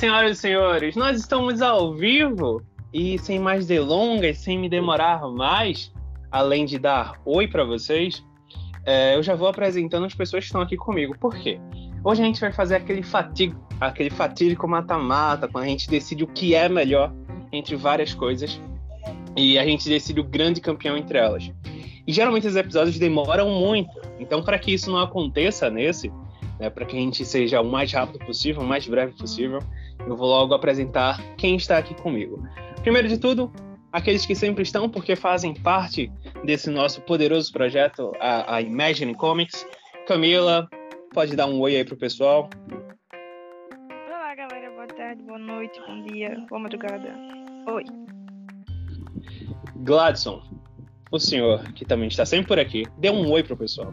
Senhoras e senhores, nós estamos ao vivo e sem mais delongas, sem me demorar mais, além de dar oi para vocês, é, eu já vou apresentando as pessoas que estão aqui comigo. Por quê? Hoje a gente vai fazer aquele fatídico, aquele fatídico mata-mata, quando a gente decide o que é melhor entre várias coisas e a gente decide o grande campeão entre elas. E geralmente os episódios demoram muito, então para que isso não aconteça nesse, né, para que a gente seja o mais rápido possível, o mais breve possível, eu vou logo apresentar quem está aqui comigo. Primeiro de tudo, aqueles que sempre estão, porque fazem parte desse nosso poderoso projeto, a, a Imagine Comics. Camila, pode dar um oi aí pro pessoal. Olá, galera. Boa tarde, boa noite, bom dia, boa madrugada. Oi. Gladson, o senhor, que também está sempre por aqui, dê um oi pro pessoal.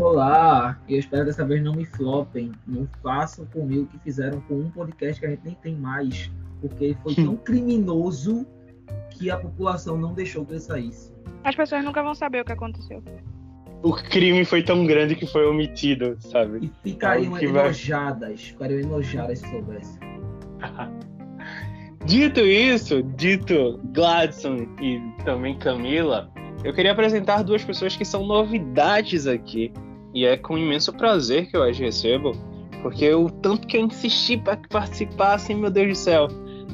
Olá, eu espero dessa vez não me flopem, não façam comigo o que fizeram com um podcast que a gente nem tem mais, porque ele foi tão criminoso que a população não deixou que ele saísse. As pessoas nunca vão saber o que aconteceu. O crime foi tão grande que foi omitido, sabe? E ficariam vai- enojadas, ficariam enojadas se soubessem. Dito isso, dito Gladson e também Camila, eu queria apresentar duas pessoas que são novidades aqui. E é com imenso prazer que eu as recebo, porque o tanto que eu insisti para que participassem, meu Deus do céu.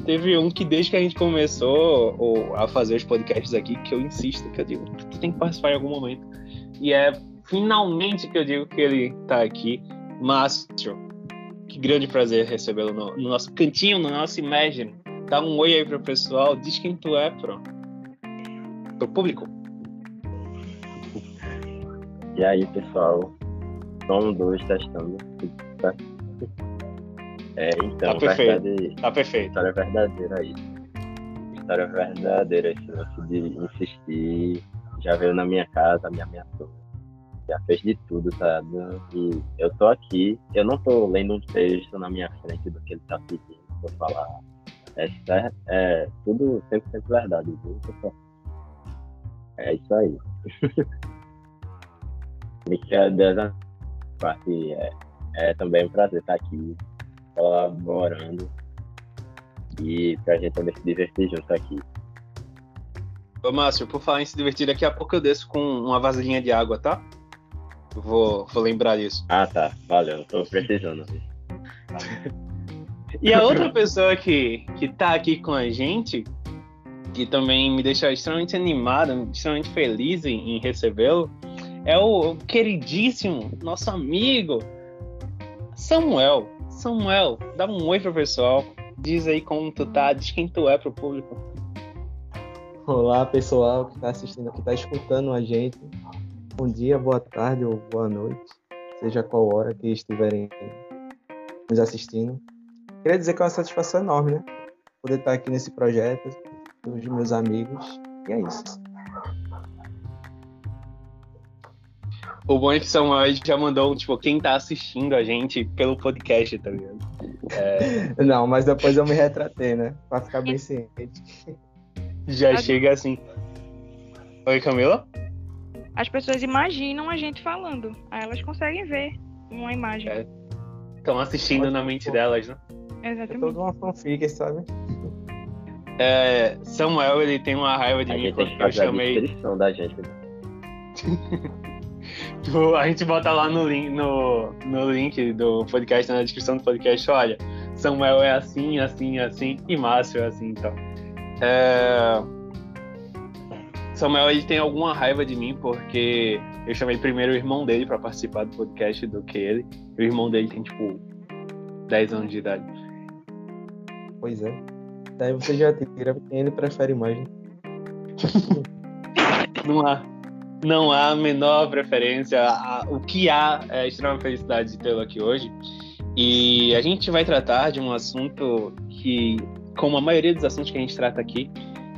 Teve um que desde que a gente começou o- a fazer os podcasts aqui, que eu insisto, que eu digo, tu tem que participar em algum momento. E é finalmente que eu digo que ele tá aqui. Márcio, que grande prazer recebê-lo no, no nosso cantinho, no nosso Imagine. Dá um oi aí pro pessoal, diz quem tu é pro, pro público. E aí, pessoal? Som 2 testando. É, então, Tá perfeito. verdade, Tá perfeito. história verdadeira aí. História verdadeira, esse lance de insistir. Já veio na minha casa, me ameaçou. Já fez de tudo, sabe? E eu tô aqui, eu não tô lendo um texto na minha frente do que ele tá pedindo pra falar. É, é tudo 100% verdade, viu, pessoal? É isso aí. Brincadeira à parte, é, é também um prazer estar aqui colaborando e pra gente também se divertir junto aqui. Ô, Márcio, por falar em se divertir, daqui a pouco eu desço com uma vasilhinha de água, tá? Eu Vou, vou lembrar disso. Ah, tá. Valeu. Tô precisando. E a outra pessoa que, que tá aqui com a gente, que também me deixa extremamente animado, extremamente feliz em, em recebê-lo, é o queridíssimo, nosso amigo, Samuel. Samuel, dá um oi pro pessoal. Diz aí como tu tá, diz quem tu é pro público. Olá, pessoal que está assistindo, que está escutando a gente. Bom dia, boa tarde ou boa noite, seja qual hora que estiverem nos assistindo. Queria dizer que é uma satisfação enorme, né? Poder estar aqui nesse projeto, dos meus amigos. E é isso. O bom é que Samuel já mandou, tipo, quem tá assistindo a gente pelo podcast, tá ligado? Não, mas depois eu me retratei, né? Pra ficar bem ciente. Já Ah, chega assim. Oi, Camila? As pessoas imaginam a gente falando. Aí elas conseguem ver uma imagem. É. Estão assistindo na mente delas, né? É Exatamente. toda uma fanfic, sabe? É, Samuel, ele tem uma raiva de A mim gente tem porque que eu fazer a chamei. da gente. né? Tipo, a gente bota lá no link, no, no link do podcast, na descrição do podcast, olha, Samuel é assim, assim, assim, e Márcio é assim, então. É... Samuel, ele tem alguma raiva de mim porque eu chamei primeiro o irmão dele pra participar do podcast do que ele. E o irmão dele tem, tipo, 10 anos de idade. Pois é. Daí você já tira quem ele prefere mais. né? Não há, não há a menor preferência. O que há é a extrema felicidade de tê-lo aqui hoje. E a gente vai tratar de um assunto que, como a maioria dos assuntos que a gente trata aqui,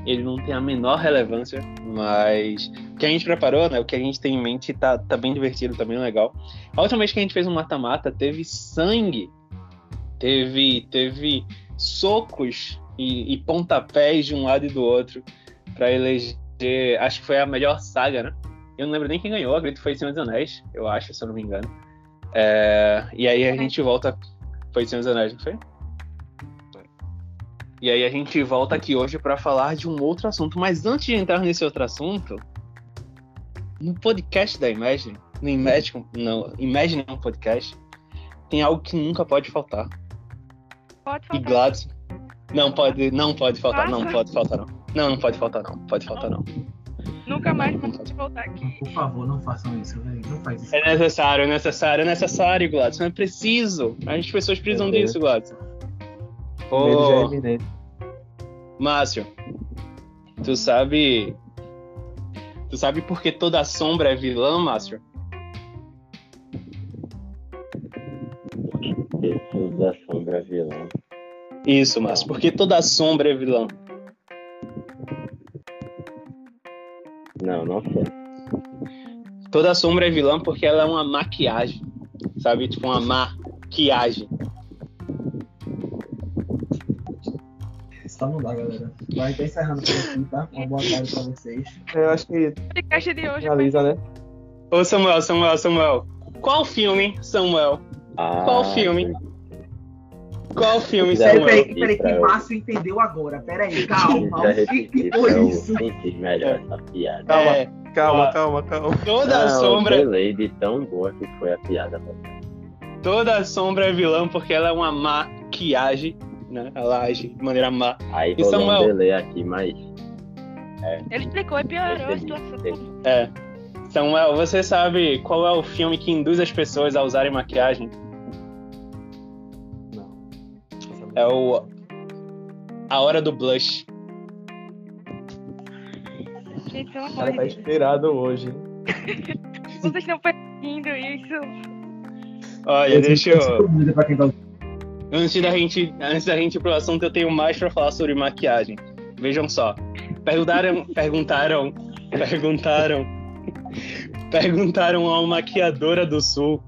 ele não tem a menor relevância, mas o que a gente preparou, né, o que a gente tem em mente tá, tá bem divertido, tá bem legal. A última vez que a gente fez um mata-mata teve sangue, teve, teve socos e, e pontapés de um lado e do outro para eleger, acho que foi a melhor saga, né? Eu não lembro nem quem ganhou, acredito que foi Senhor dos Anéis, eu acho, se eu não me engano. É, e aí a gente volta. Foi Senhor dos Anéis, não foi? E aí a gente volta aqui hoje para falar de um outro assunto. Mas antes de entrar nesse outro assunto, no podcast da Imagine, no Imagine, não, Imagine é um podcast, tem algo que nunca pode faltar. Pode E faltar. Gladys. Não pode, não pode faltar, não pode faltar, não. Não, não pode faltar, não. Pode faltar, não. Nunca mais pode voltar aqui. Por favor, não façam isso, velho. Não faz isso. É necessário, é necessário, é necessário, Gladys. Não é preciso. As pessoas precisam Deus. disso, Gladys. O medo já é Ô, iminente. Márcio, tu sabe. Tu sabe por que toda sombra é vilã, Márcio? Isso da sombra vilã. Isso, Márcio, porque toda sombra é vilã. Não, não sei. Toda sombra é vilã porque ela é uma maquiagem. Sabe? Tipo, uma maquiagem. Só não dá, galera. Vai estar encerrando por aqui, tá? Uma boa tarde pra vocês. Eu acho que podcast de hoje finaliza, né? Ô, Samuel, Samuel, Samuel. Qual filme, Samuel? Ah, Qual filme? Qual filme, Samuel? peraí, peraí, que Márcio entendeu agora. Peraí, calma. O que, que foi isso? melhor essa piada. Calma. É, Calma, Ó. calma, calma. toda Não, sombra. Eu de tão boa que foi a piada. Toda sombra é vilã porque ela é uma maquiagem, né? Ela age de maneira má. Aí E rolou um Samuel? delay aqui, mas Ele explicou e piorou a situação. É. Samuel, você sabe qual é o filme que induz as pessoas a usarem maquiagem? É o A Hora do Blush. Gente, pelo amor de tá inspirado hoje. Vocês estão perdindo isso. Olha, deixa eu. Pra quem tá Antes da gente, antes da gente ir pro assunto, eu tenho mais pra falar sobre maquiagem. Vejam só. Perguntaram, perguntaram, perguntaram, perguntaram a uma maquiadora do Sul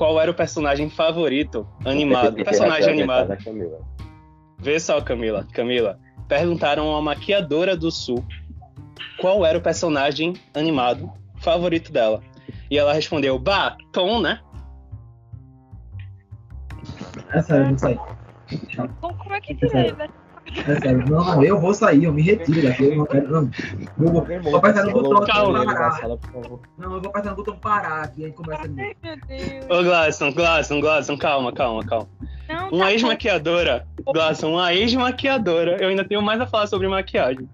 qual era o personagem favorito animado, personagem é animado. Camila. Vê só, Camila, Camila. Perguntaram a uma maquiadora do Sul qual era o personagem animado favorito dela. E ela respondeu, bah, Tom, né? É sério, não sai. Como, como é que tira ele? É sério. Não, não, eu vou sair, eu me retiro daqui. Eu não quero, não. Eu vou, vou apertar no botão aqui pra da parar. sala, por favor. Não, eu vou apertar no botão parar aqui, aí começa. Ai, meu Deus. Ô, Glasson, Glasson, Glasson, calma, calma, calma. Não, Uma tá ex-maquiadora, Glasson, uma ex-maquiadora, eu ainda tenho mais a falar sobre maquiagem.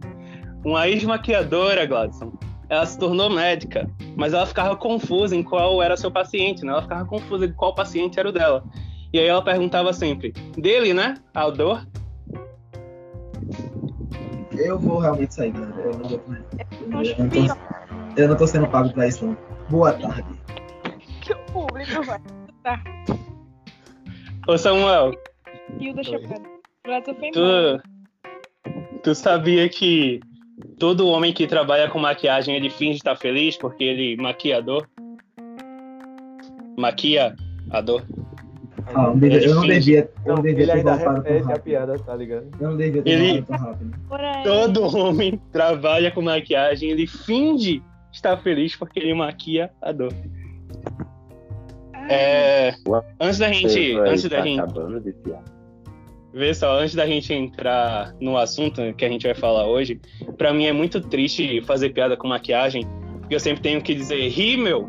Uma ex-maquiadora, Glasson, ela se tornou médica, mas ela ficava confusa em qual era seu paciente, né? Ela ficava confusa em qual paciente era o dela. E aí ela perguntava sempre, dele, né? A dor? Eu vou realmente sair, galera. Eu não vou mais. bom. Eu não tô, eu não tô sendo pago pra isso, não. Boa tarde. que o público vai. Tá. Ô Samuel, o da Oi. chocada. Brasil foi embora. tu, tu sabia que todo homem que trabalha com maquiagem ele finge estar feliz porque ele maquia a dor? Maquia a dor. Ah, eu, devia- eu não devia, eu não Não, devia ele ter ainda voltado tão repete a rápido. piada, tá ligado? Eu não devia ter Ele- voltado tão rápido. Todo homem trabalha com maquiagem, ele finge estar feliz porque ele maquia a dor. É, antes da gente, antes da tá gente, vê só, antes da gente entrar no assunto que a gente vai falar hoje, pra mim é muito triste fazer piada com maquiagem, porque eu sempre tenho que dizer rímel.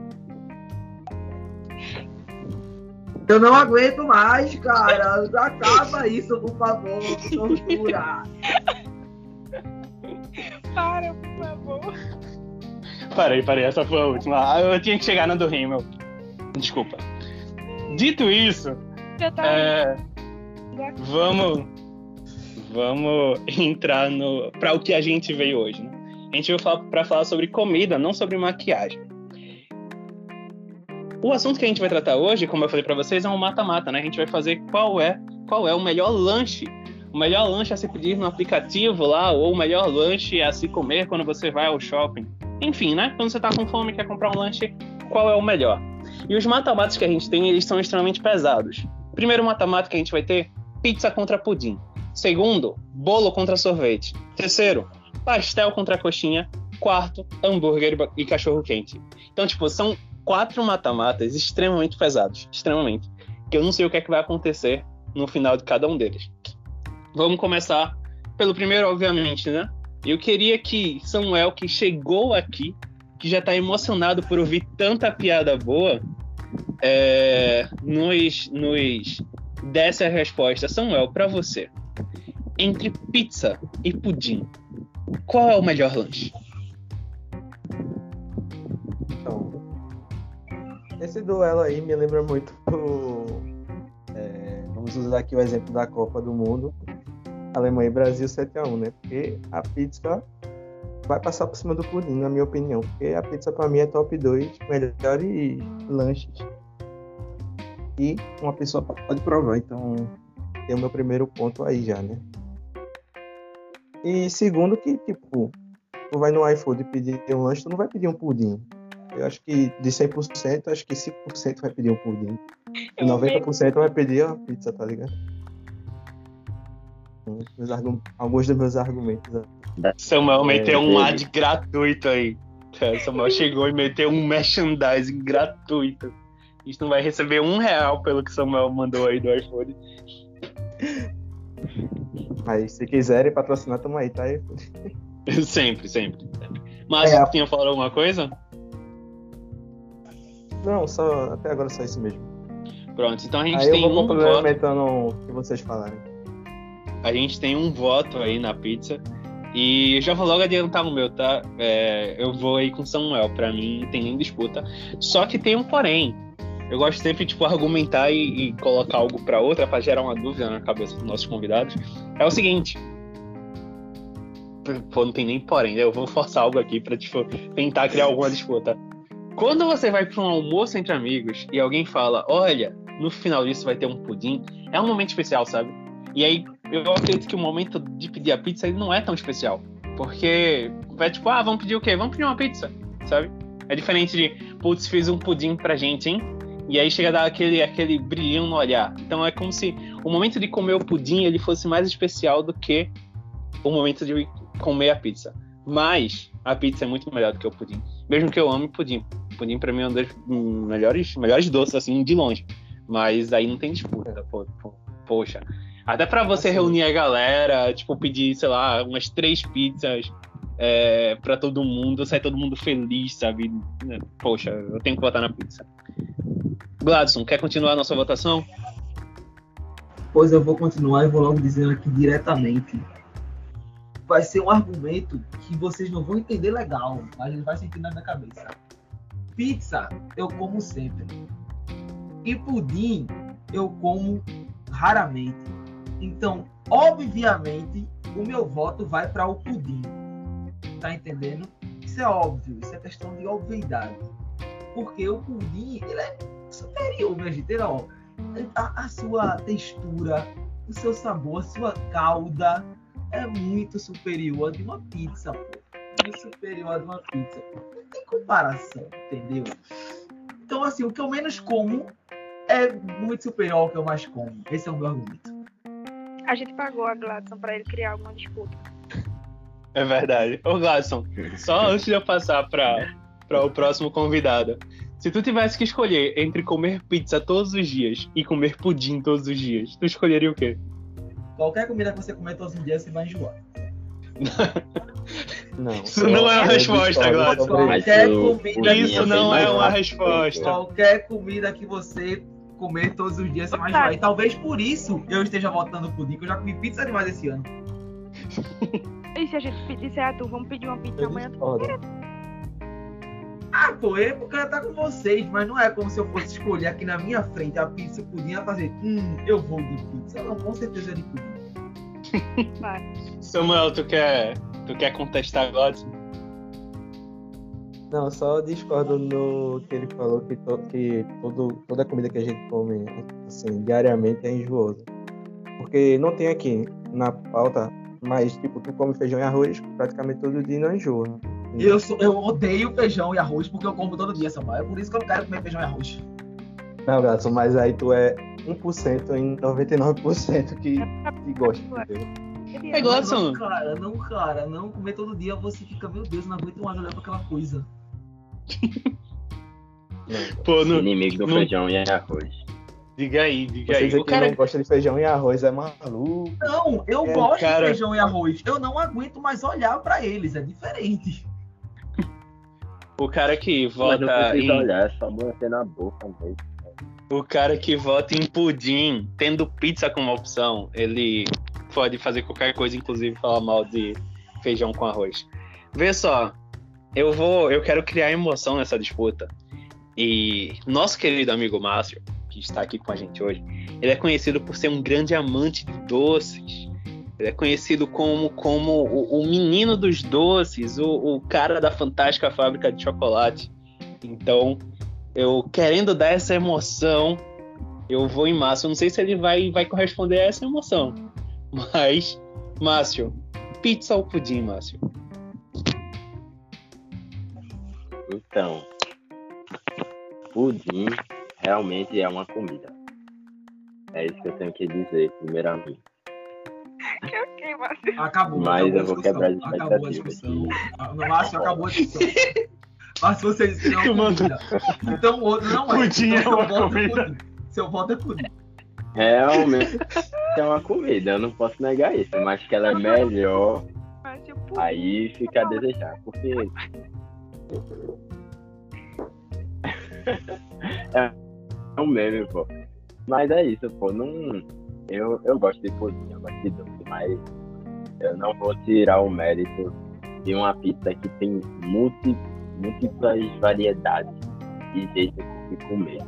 Eu não aguento mais, cara. Acaba isso, por favor. Tortura. Para, por favor. Parei, parei, essa foi a última. Ah, Eu tinha que chegar na do rímel. Desculpa. Dito isso, tá. é, vamos vamos entrar no para o que a gente veio hoje, né? A gente veio para falar sobre comida, não sobre maquiagem. O assunto que a gente vai tratar hoje, como eu falei para vocês, é um mata-mata, né? A gente vai fazer qual é qual é o melhor lanche, o melhor lanche a se pedir no aplicativo lá ou o melhor lanche a se comer quando você vai ao shopping. Enfim, né? Quando você tá com fome e quer comprar um lanche, qual é o melhor? E os mata-matas que a gente tem, eles são extremamente pesados. Primeiro mata-mata que a gente vai ter, pizza contra pudim. Segundo, bolo contra sorvete. Terceiro, pastel contra coxinha. Quarto, hambúrguer e cachorro quente. Então, tipo, são quatro mata-matas extremamente pesados. Extremamente. que eu não sei o que é que vai acontecer no final de cada um deles. Vamos começar pelo primeiro, obviamente, né? Eu queria que Samuel, que chegou aqui, que já tá emocionado por ouvir tanta piada boa, é, nos, nos desse a resposta. Samuel, para você, entre pizza e pudim, qual é o melhor lanche? Esse duelo aí me lembra muito é, vamos usar aqui o exemplo da Copa do Mundo, Alemanha e Brasil 7x1, né? Porque a pizza vai passar por cima do pudim, na minha opinião. Porque a pizza para mim é top 2 melhores lanches. E uma pessoa pode provar, então tem o meu primeiro ponto aí já, né? E segundo que, tipo, tu vai no iFood pedir um lanche, tu não vai pedir um pudim. Eu acho que de 100%, acho que 5% vai pedir um pudim. E 90% vai pedir a pizza, tá ligado? Alguns dos meus argumentos. Samuel É, meteu um ad gratuito aí. É, Samuel chegou e meteu um merchandising gratuito. A gente não vai receber um real pelo que Samuel mandou aí do iPhone. Mas se quiserem patrocinar, tamo aí, tá aí. sempre, sempre. Mas É, tinha falado alguma coisa? Não, só até agora só isso mesmo. Pronto, então a gente Aí eu tem vou um voto. complementando o que vocês falarem. A gente tem um voto aí na pizza. E eu já vou logo adiantar o meu, tá? É, eu vou aí com Samuel. Pra mim, não tem nem disputa. Só que tem um porém. Eu gosto sempre, tipo, argumentar e, e colocar algo pra outra pra gerar uma dúvida na cabeça dos nossos convidados. É o seguinte. Pô, não tem nem porém, né? Eu vou forçar algo aqui pra, tipo, tentar criar alguma disputa. Quando você vai pra um almoço entre amigos e alguém fala, olha, no final disso vai ter um pudim, é um momento especial, sabe? E aí, eu acredito que o momento de pedir a pizza não é tão especial. Porque vai tipo, ah, vamos pedir o quê? Vamos pedir uma pizza, sabe? É diferente de, putz, fiz um pudim pra gente, hein? E aí chega a dar aquele, aquele brilhinho no olhar. Então é como se o momento de comer o pudim ele fosse mais especial do que o momento de comer a pizza. Mas a pizza é muito melhor do que o pudim. Mesmo que eu ame pudim. Pudim pra mim é um dos melhores, melhores doces, assim, de longe. Mas aí não tem disputa, pô, pô, poxa. Até pra você Assim. reunir a galera, tipo, pedir, sei lá, umas três pizzas é, pra todo mundo, sai todo mundo feliz, sabe? Poxa, eu tenho que votar na pizza. Gladson, quer continuar a nossa votação? Pois eu vou continuar e vou logo dizendo aqui diretamente. Vai ser um argumento que vocês não vão entender legal, mas ele vai sentir na minha cabeça. Pizza eu como sempre. E pudim eu como raramente. Então, obviamente, o meu voto vai para o pudim. Tá entendendo? Isso é óbvio, isso é questão de obviedade. Porque o pudim, ele é superior, minha gente. Ele, ó, a, a sua textura, o seu sabor, a sua calda é muito superior a de uma pizza, pô. Muito superior a de uma pizza. Não tem comparação, entendeu? Então, assim, o que eu menos como é muito superior ao que eu mais como. Esse é o meu argumento. A gente pagou a Gladson pra ele criar alguma disputa. É verdade. Ô, Gladson, só antes de eu passar para o próximo convidado. Se tu tivesse que escolher entre comer pizza todos os dias e comer pudim todos os dias, tu escolheria o quê? Qualquer comida que você comer todos os dias, você vai enjoar. Não. Isso não é uma eu resposta, Gladys. Qualquer comida Isso é não mais é uma resposta. Qualquer comida que você comer todos os dias, você vai enjoar. E talvez por isso eu esteja votando pudim, que eu já comi pizza demais esse ano. E se a gente pedisse a tu, vamos pedir uma pizza Eu amanhã? Ah, pô, é porque ela tá com vocês, mas não é como se eu fosse escolher aqui na minha frente a pizza e o pudim e fazer, hum, eu vou de pizza. Não, com certeza é de pudim. Vai. Samuel, tu quer, tu quer contestar Gladson? Não, só discordo no que ele falou que, to- que todo, toda comida que a gente come assim, diariamente é enjoosa. Porque não tem aqui na pauta, mas tipo, tu come feijão e arroz praticamente todo dia e não enjoa. Eu, sou, eu odeio feijão e arroz porque eu como todo dia, Samuel. É por isso que eu não quero comer feijão e arroz. Não, Gatson, mas aí tu é 1% em 99% que, que gosta, entendeu? É Gladson. Não, cara, não, cara. Não comer todo dia, você fica, meu Deus, não aguento mais olhar pra aquela coisa. Pô, no, Inimigo do no- feijão e arroz. Diga aí, diga Você aí. O que cara, não gosta de feijão e arroz é maluco. Não, eu É, gosto cara. de feijão e arroz. Eu não aguento mais olhar pra eles, é diferente. o cara que Mas não vota precisa em, olhar, é só manter na boca mesmo. O cara que vota em pudim, tendo pizza como opção, ele pode fazer qualquer coisa, inclusive falar mal de feijão com arroz. Vê só, eu vou, eu quero criar emoção nessa disputa. E nosso querido amigo Márcio, que está aqui com a gente hoje, ele é conhecido por ser um grande amante de doces. Ele é conhecido como, como o, o menino dos doces, o, o cara da fantástica fábrica de chocolate. Então, eu querendo dar essa emoção, eu vou em Márcio. Eu não sei se ele vai, vai corresponder a essa emoção. Mas, Márcio, pizza ou pudim, Márcio? Então, pudim realmente é uma comida. É isso que eu tenho que dizer, primeiramente. Ok, ok, Márcio. Acabou. Mas acabou eu vou a quebrar as Acabou a expectativas discussão. Márcio, acabou a discussão. Márcio, você disse que não é uma Mano. comida. Então o outro não é. Pudim então, é uma seu voto comida. pudim. Seu voto é pudim. Realmente é uma comida, eu não posso negar isso, mas que ela é melhor, pudim. aí fica a desejar. Porque é um meme, pô. Mas é isso, pô. Não, eu, eu gosto de pudim, eu gosto de doce, mas eu não vou tirar o mérito de uma pizza que tem multi, múltiplas variedades de jeitos de comer.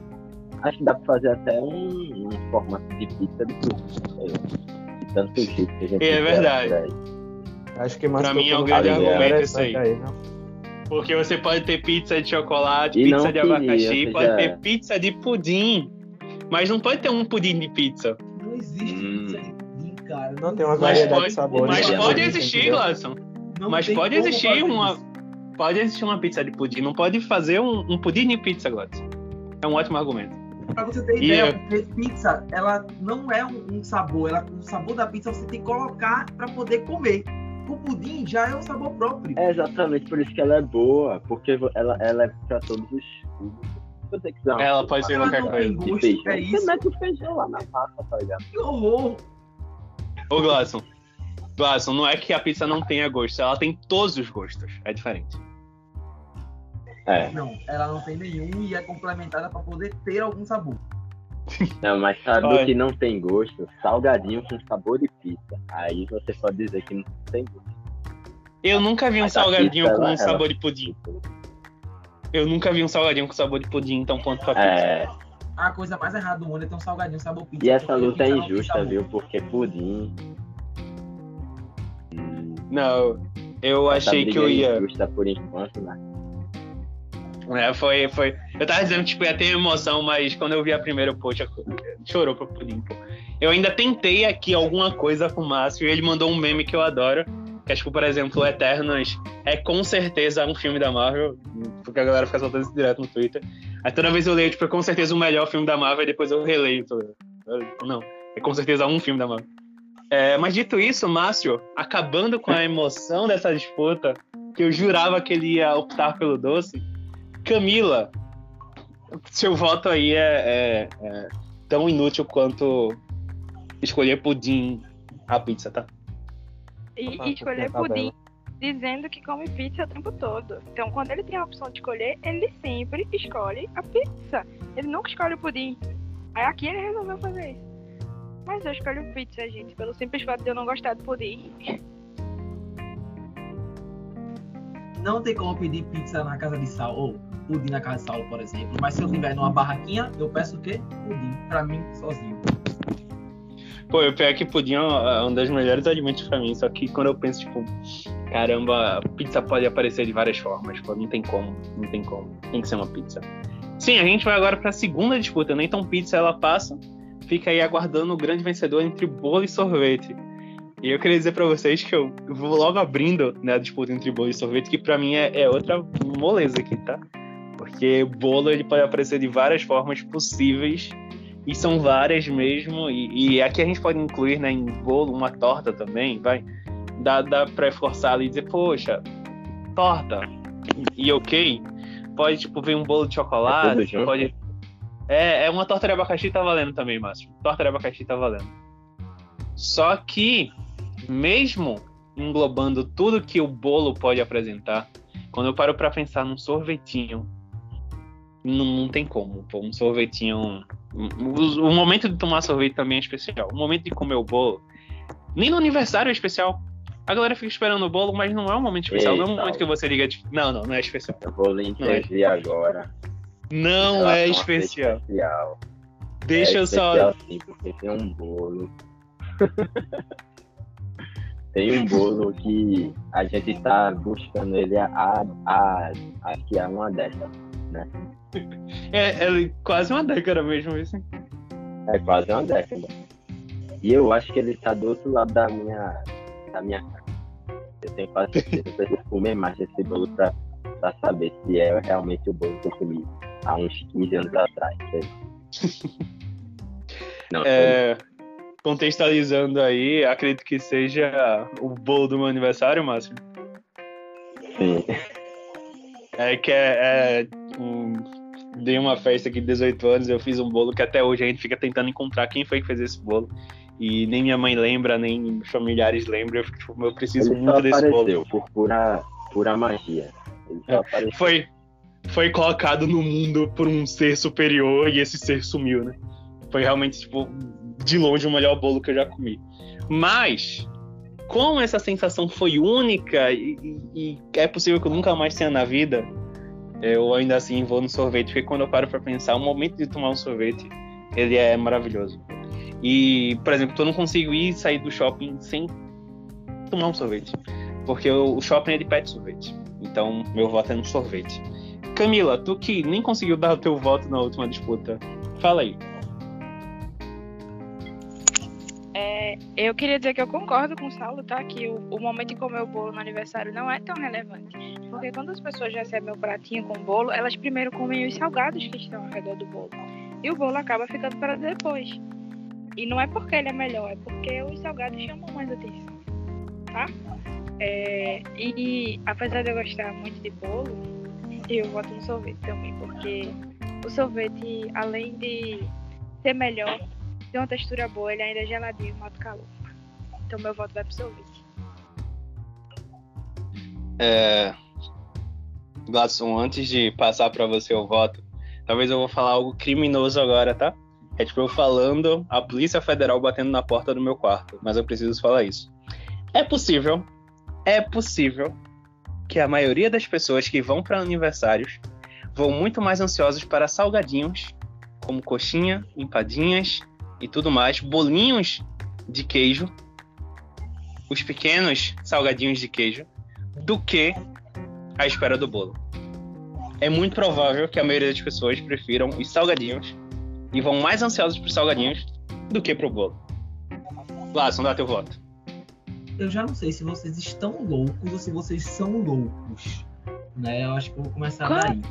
Acho que dá pra fazer até um, um formato de pizza de tudo. De tanto jeito que a gente É verdade. aí. Acho que mais Pra mim é um grande argumento isso aí. não? Porque você pode ter pizza de chocolate, E pizza não de queria, abacaxi, ou pode seja- ter pizza de pudim. Mas não pode ter um pudim de pizza. Não existe Hum. pizza de pudim, cara. Não tem uma variedade pode, de sabores. mas né? pode Não existir. Não Mas pode existir uma. isso. Pode existir uma pizza de pudim. Não pode fazer um, um pudim de pizza, Gladson. É um ótimo argumento. Pra você ter E ideia, eu- porque pizza, ela não é um, um sabor. Ela, o sabor da pizza você tem que colocar pra poder comer. O pudim já é um sabor próprio. É exatamente por isso que ela é boa, porque ela, ela é pra todos os. Se você quiser Ela pode ser qualquer coisa. gosto, feijão, é você isso. mete o feijão lá na massa, tá ligado? Que horror. Ô, Glasson. Glasson, não é que a pizza não tenha gosto, ela tem todos os gostos. É diferente. É, Não, ela não tem nenhum e é complementada pra poder ter algum sabor. não, mas sabe o que não tem gosto? Salgadinho com sabor de pizza. Aí você pode dizer que não tem gosto. Eu nunca vi um Mas salgadinho pizza, com ela- um sabor de pudim. Eu nunca vi um salgadinho com sabor de pudim, então ponto pra pizza. É, A coisa mais errada do mundo é ter um salgadinho sabor pizza. e essa luta é injusta, sabor. viu? Porque pudim. Não, eu essa achei que eu é ia. injusta por enquanto, né? É, foi, foi. Eu tava dizendo que tipo, ia ter emoção, mas quando eu vi a primeira, poxa, chorou pro pudim, pô. Eu ainda tentei aqui alguma coisa com o Márcio e ele mandou um meme que eu adoro. Que é tipo, por exemplo, Eternos é com certeza um filme da Marvel. Porque a galera fica soltando isso direto no Twitter. Aí toda vez eu leio, tipo, é com certeza o melhor filme da Marvel, e depois eu releio. Não, é com certeza um filme da Marvel. É, mas dito isso, Márcio, acabando com a emoção dessa disputa, que eu jurava que ele ia optar pelo doce, Camila, seu voto aí é, é- é tão inútil quanto escolher pudim a pizza, tá? E, e escolher pudim dizendo que come pizza o tempo todo. Então, quando ele tem a opção de escolher, ele sempre escolhe a pizza. Ele nunca escolhe o pudim. Aí aqui ele resolveu fazer isso. Mas eu escolho pizza, gente, pelo simples fato de eu não gostar do pudim. Não tem como pedir pizza na casa de sal, pudim na casa de sal, por exemplo. Mas se eu tiver numa barraquinha, eu peço o quê? Pudim. Pra mim, sozinho. Pô, o pior é que pudim é um dos melhores alimentos pra mim, só que quando eu penso, tipo, caramba, pizza pode aparecer de várias formas, pô, não tem como, não tem como, tem que ser uma pizza. Sim, a gente vai agora pra segunda disputa, né? Então pizza ela passa, fica aí aguardando o grande vencedor entre bolo e sorvete. E eu queria dizer pra vocês que eu vou logo abrindo né, a disputa entre bolo e sorvete, que pra mim é, é outra moleza aqui, tá? Porque bolo ele pode aparecer de várias formas possíveis e são várias mesmo. E, e aqui a gente pode incluir né, em bolo uma torta também, vai. Dá, dá pra forçar ali e dizer, poxa, torta. E ok. Pode, tipo, vir um bolo de É chocolate, junto? pode. É, é uma torta de abacaxi tá valendo também, Márcio. Torta de abacaxi tá valendo. Só que, mesmo englobando tudo que o bolo pode apresentar, quando eu paro para pensar num sorvetinho, não, não tem como. Pô, um sorvetinho. O, o, momento de tomar sorvete também é especial. O momento de comer o bolo. Nem no aniversário é especial. A galera fica esperando o bolo, mas não é um momento especial. Eita. Não é um momento que você liga. De... Não, não, não é especial. Eu vou lhe entender é. agora. Não é especial. especial. Deixa é eu só. Sim, porque tem um bolo. tem um bolo que a gente tá buscando ele há, há, acho que há uma década, né? É, é quase uma década mesmo, isso. É quase uma década. E eu acho que ele tá do outro lado da minha, da minha casa. Eu tenho quase certeza de comer mais desse bolo pra, pra saber se é realmente o bolo que eu comi há uns 15 anos atrás. Não, é, contextualizando aí, acredito que seja o bolo do meu aniversário, Márcio. Sim. É que é, é um, dei uma festa aqui de 18 anos, eu fiz um bolo que até hoje a gente fica tentando encontrar quem foi que fez esse bolo. E nem minha mãe lembra, nem familiares lembram. Eu, tipo, eu preciso Ele muito desse bolo. Por pura, pura magia. É, foi, foi colocado no mundo por um ser superior e esse ser sumiu, né? Foi realmente, tipo, de longe o melhor bolo que eu já comi. Mas, como essa sensação foi única e, e, é possível que eu nunca mais tenha na vida, eu ainda assim vou no sorvete, porque quando eu paro para pensar, o momento de tomar um sorvete, ele é maravilhoso. E, por exemplo, eu não consigo ir sair do shopping sem tomar um sorvete, porque o shopping é de pet sorvete. Então, meu voto é no sorvete. Camila, tu que nem conseguiu dar o teu voto na última disputa, fala aí. É, eu queria dizer que eu concordo com o Saulo, tá? Que o, o, momento de comer o bolo no aniversário não é tão relevante. Porque quando as pessoas recebem o pratinho com bolo, elas primeiro comem os salgados que estão ao redor do bolo. E o bolo acaba ficando para depois. E não é porque ele é melhor, é porque os salgados chamam mais atenção, tá? É, e apesar de eu gostar muito de bolo, eu voto no sorvete também, porque o sorvete, além de ser melhor, ter uma textura boa, ele ainda é geladinho mata calor. Então meu voto vai pro sorvete. É... Gladson, antes de passar para você o voto, talvez eu vou falar algo criminoso agora, tá? É tipo eu falando, a Polícia Federal batendo na porta do meu quarto, mas eu preciso falar isso. É possível, é possível que a maioria das pessoas que vão para aniversários vão muito mais ansiosos para salgadinhos, como coxinha, empadinhas e tudo mais, bolinhos de queijo, os pequenos salgadinhos de queijo, do que a espera do bolo. É muito provável que a maioria das pessoas prefiram os salgadinhos e vão mais ansiosos para os salgadinhos do que para o bolo. Lázaro, dá teu voto eu já não sei se vocês estão loucos ou se vocês são loucos. Né? Eu acho que eu vou começar daí.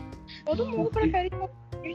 Todo mundo Porque... prefere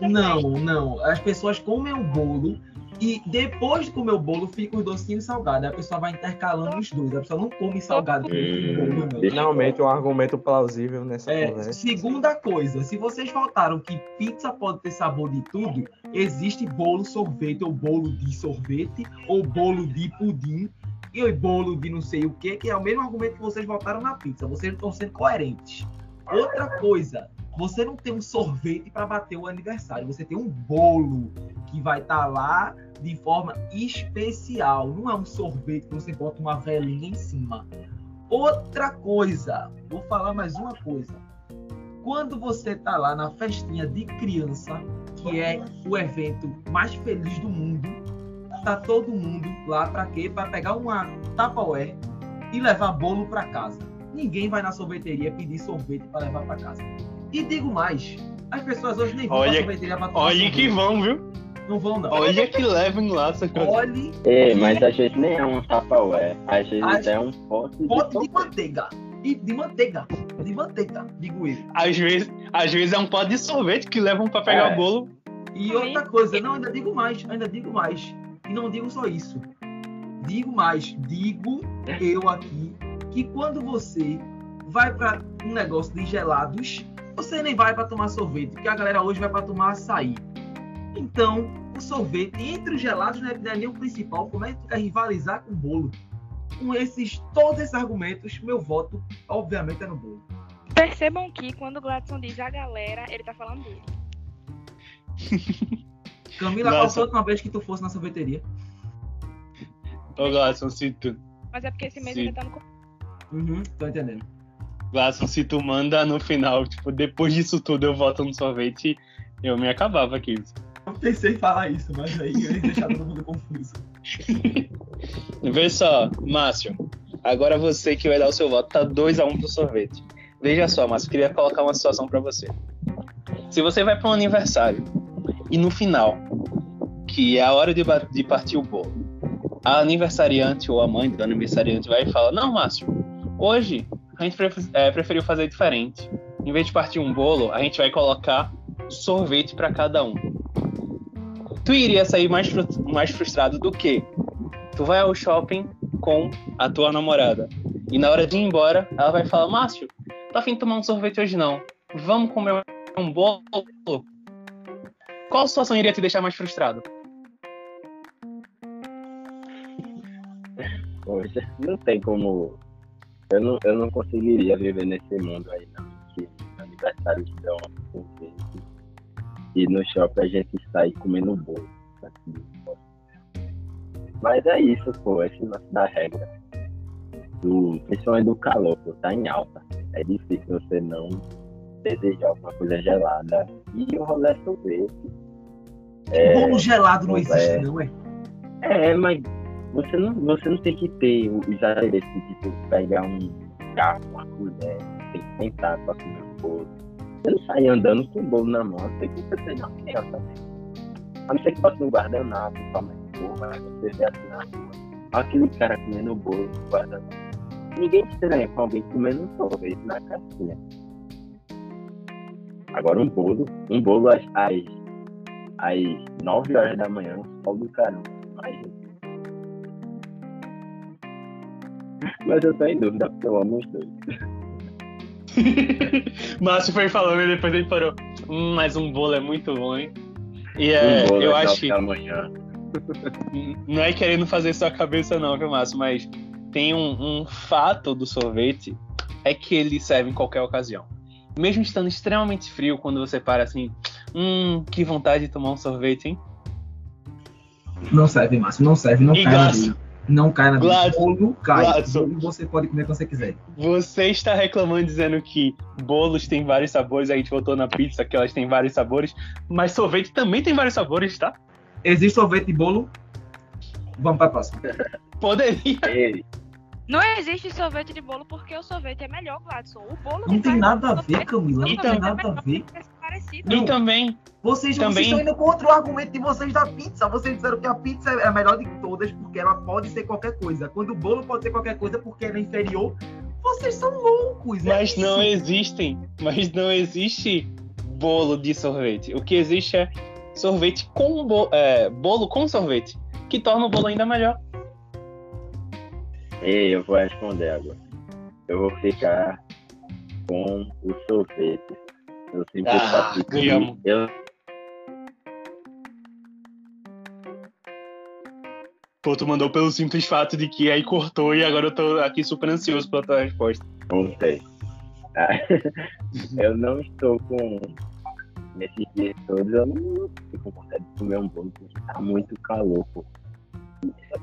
Não, não. As pessoas comem o bolo e depois de comer o bolo fica os docinhos salgados. A pessoa vai intercalando os dois. A pessoa não come salgado hum, bolo, não. Finalmente um argumento plausível nessa é, conversa. Segunda coisa, se vocês voltaram que pizza pode ter sabor de tudo, existe bolo sorvete ou bolo de sorvete ou bolo de pudim e o bolo de não sei o que, que é o mesmo argumento que vocês votaram na pizza. Vocês estão sendo coerentes. Outra coisa, você não tem um sorvete para bater o aniversário, você tem um bolo que vai estar tá lá de forma especial. Não é um sorvete que você bota uma velinha em cima. Outra coisa, vou falar mais uma coisa. Quando você tá lá na festinha de criança, que é o evento mais feliz do mundo, tá todo mundo lá para quê? Para pegar uma Tupperware e levar bolo para casa. Ninguém vai na sorveteria pedir sorvete para levar para casa. E digo mais, as pessoas hoje nem vão olha, na sorveteria tomar Olha que vão, viu? Não vão, não. Olha que levem lá, sacana. Olhe. É, mas a gente nem é um Tupperware. A gente é um pote de, pote de manteiga. E de manteiga. De manteiga, digo eu. Às vezes, às vezes é um pote de sorvete que levam para pegar é. o bolo. E outra coisa, não, ainda digo mais, ainda digo mais. E não digo só isso. Digo mais, digo eu aqui que quando você vai para um negócio de gelados, você nem vai para tomar sorvete, porque a galera hoje vai para tomar açaí. Então, o sorvete entre os gelados não é, é nem o principal. Como é que fica rivalizar com o bolo? Com esses, todos esses argumentos, meu voto, obviamente, é no bolo. Percebam que quando o Gladson diz a galera, ele tá falando dele. Camila, qual Nossa. foi a última vez que tu fosse na sorveteria? Ô, Gladson, se tu, Mas é porque esse mês Sim. ele tá no. Uhum, tô entendendo. Gladson, se tu manda no final, tipo, depois disso tudo eu voto no sorvete, eu me acabava aqui. Eu pensei em falar isso, mas aí eu ia deixar todo mundo confuso. Vê só, Márcio. Agora você que vai dar o seu voto, tá 2x1 pro sorvete. Veja só, Márcio, queria colocar uma situação pra você. Se você vai pra um aniversário e no final, que é a hora de, de partir o bolo, a aniversariante ou a mãe do aniversariante vai e fala: Não, Márcio, hoje a gente é, preferiu fazer diferente. Em vez de partir um bolo, a gente vai colocar sorvete pra cada um. Tu iria sair mais, fru- mais frustrado do que tu vai ao shopping com a tua namorada. E na hora de ir embora, ela vai falar, Márcio, tá afim de tomar um sorvete hoje não? Vamos comer um bolo? Qual situação iria te deixar mais frustrado? Poxa, não tem como. Eu não, eu não conseguiria viver nesse mundo aí, não. Que aniversários dão sorvete. E no shopping a gente sai comendo bolo. assim. Mas é isso, pô. Esse lance da regra. Do, principalmente do calor, pô, tá em alta. É difícil você não desejar alguma coisa gelada. E o rolê é sorvete. É, Bolo gelado não existe, é. não é? é, mas você não, você não tem que ter o exagero de tipo, pegar um garfo, uma colher, tem que sentar pra comer um bolo. Você não sai andando com o bolo na mão, você tem que ser uma criança também. A não ser que fosse no guardanapo, toma porra, aí você vê assim na rua. Aquele cara comendo bolo no guardanapo. Ninguém estranha com alguém comendo um sorvete na caixinha. Agora um bolo, um bolo às, às, às 9 horas da manhã, um sol do caramba. Imagina. Mas eu tô em dúvida porque eu amo os dois. Márcio foi falando e depois ele parou. Hum, mas um bolo é muito bom, hein? E é, um bolo eu às acho nove da manhã. não é querendo fazer sua cabeça não, viu, Márcio? Mas tem um, um fato do sorvete é que ele serve em qualquer ocasião. Mesmo estando extremamente frio, quando você para assim, hum, que vontade de tomar um sorvete, hein? Não serve, Márcio, não serve, não E cai vida. Não cai na. Gladson, Bolo cai. Gladson. Bolo você pode comer quando você quiser. Você está reclamando dizendo que bolos têm vários sabores, a gente voltou na pizza que elas têm vários sabores, mas sorvete também tem vários sabores, tá? Existe sorvete de bolo? Vamos pra próxima. Poderia. Ei, Não existe sorvete de bolo porque o sorvete é melhor, Gladson. O bolo Não tem nada a ver, Camila. o Não tem é nada a ver. É parecido. E também, Vocês, Também- vocês estão indo contra o argumento de vocês da pizza. Vocês disseram que a pizza é a melhor de todas porque ela pode ser qualquer coisa. Quando o bolo pode ser qualquer coisa porque ela é inferior. Vocês são loucos. é mas isso. não existem, mas não existe bolo de sorvete. O que existe é sorvete com bo é, bolo com sorvete, que torna o bolo ainda melhor. ei, eu vou responder agora. Eu vou ficar com o sorvete. Eu sempre Ah, faço que ganhamos. eu Pô, tu mandou pelo simples fato de que aí cortou e agora eu tô aqui super ansioso pela tua resposta. não sei. Ah, eu não estou com. Nesses dias todos, eu não fico com vontade de comer um bolo porque tá muito calor, pô.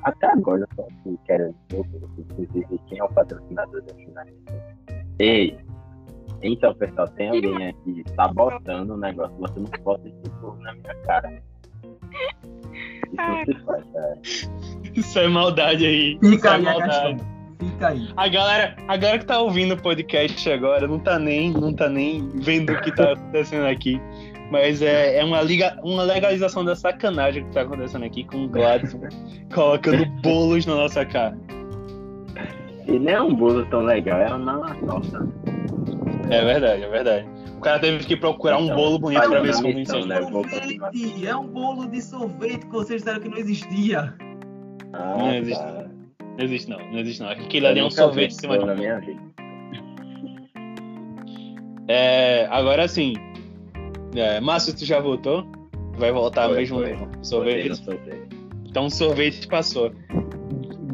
Até agora eu aqui querendo sorvete. Inclusive, quem é o patrocinador da final? Ei! Então, pessoal, tem alguém aqui sabotando o negócio. Você não pode bolo na minha cara. Isso não se faz, cara. Isso é maldade aí. Isso Fica é aí a maldade. Fica aí. A galera, a galera que tá ouvindo o podcast agora não tá nem, não tá nem vendo o que tá acontecendo aqui. Mas é, é uma, liga, uma legalização da sacanagem que tá acontecendo aqui com o Gladson colocando bolos na nossa cara. E nem é um bolo tão legal, é uma torta. É verdade, é verdade. O cara teve que procurar um Então, bolo bonito pra ver se convenceu. né? Sorvete! É um bolo de sorvete que vocês disseram que não existia. Ah, Não existe. tá. Não existe não, não existe não. Aquilo ali é um sorvete em cima de vida. É, agora sim. É, Márcio, tu já votou? Vai voltar Foi, mesmo foi. sorvete. Então o sorvete passou.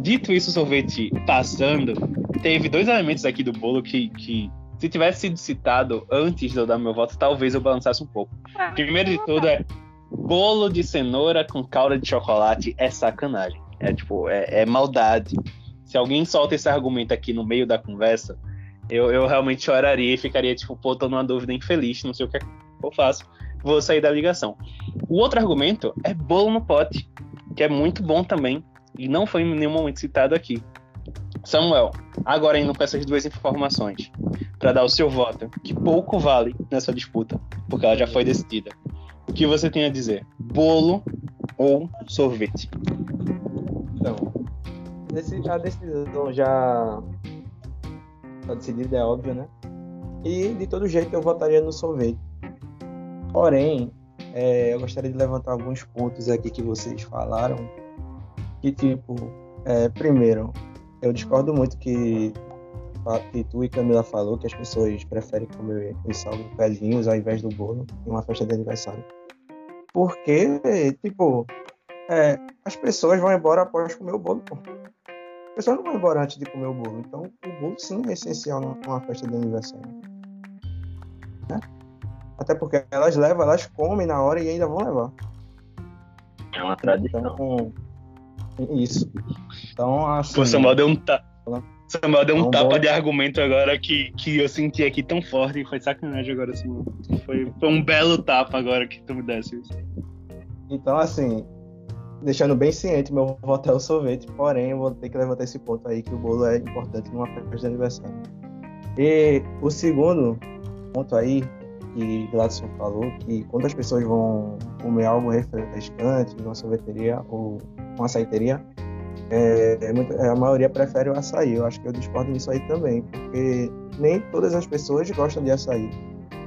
Dito isso, o sorvete passando, teve dois elementos aqui do bolo que, que se tivesse sido citado antes de eu dar meu voto, talvez eu balançasse um pouco. Primeiro de tudo é bolo de cenoura com calda de chocolate é sacanagem. É tipo, é, é maldade. Se alguém solta esse argumento aqui no meio da conversa, eu, eu realmente choraria e ficaria tipo, pô, tô numa dúvida infeliz, não sei o que eu faço, vou sair da ligação. O outro argumento é bolo no pote, que é muito bom também e não foi em nenhum momento citado aqui. Samuel, agora indo com essas duas informações, para dar o seu voto, que pouco vale nessa disputa, porque ela já foi decidida. O que você tem a dizer? Bolo ou sorvete? Então, a decisão já tá decidida, é óbvio, né? E de todo jeito eu votaria no sorvete. Porém, é, eu gostaria de levantar alguns pontos aqui que vocês falaram. Que tipo, é, primeiro, eu discordo muito que, que tu e Camila falou que as pessoas preferem comer os salgadinhos ao invés do bolo em uma festa de aniversário. Porque, tipo, é, as pessoas vão embora após comer o bolo, pô. As pessoas não vão embora antes de comer o bolo. Então, o bolo sim é essencial numa festa de aniversário. Né? Até porque elas levam, elas comem na hora e ainda vão levar. É uma tradição. Então, isso. Então, assim, Pô, Samuel deu um, ta... Samuel deu um tapa bom. de argumento agora que, que eu senti aqui tão forte. Foi sacanagem agora, assim. Foi, foi um belo tapa agora que tu me desse. então, assim, deixando bem ciente, meu voto é o sorvete, porém, eu vou ter que levantar esse ponto aí, que o bolo é importante numa festa de aniversário. E o segundo ponto aí, que Gladson falou, que quando as pessoas vão comer algo refrescante numa sorveteria ou uma açaiteria, é, é muito- é, a maioria prefere o açaí. Eu acho que eu discordo disso aí também, porque nem todas as pessoas gostam de açaí.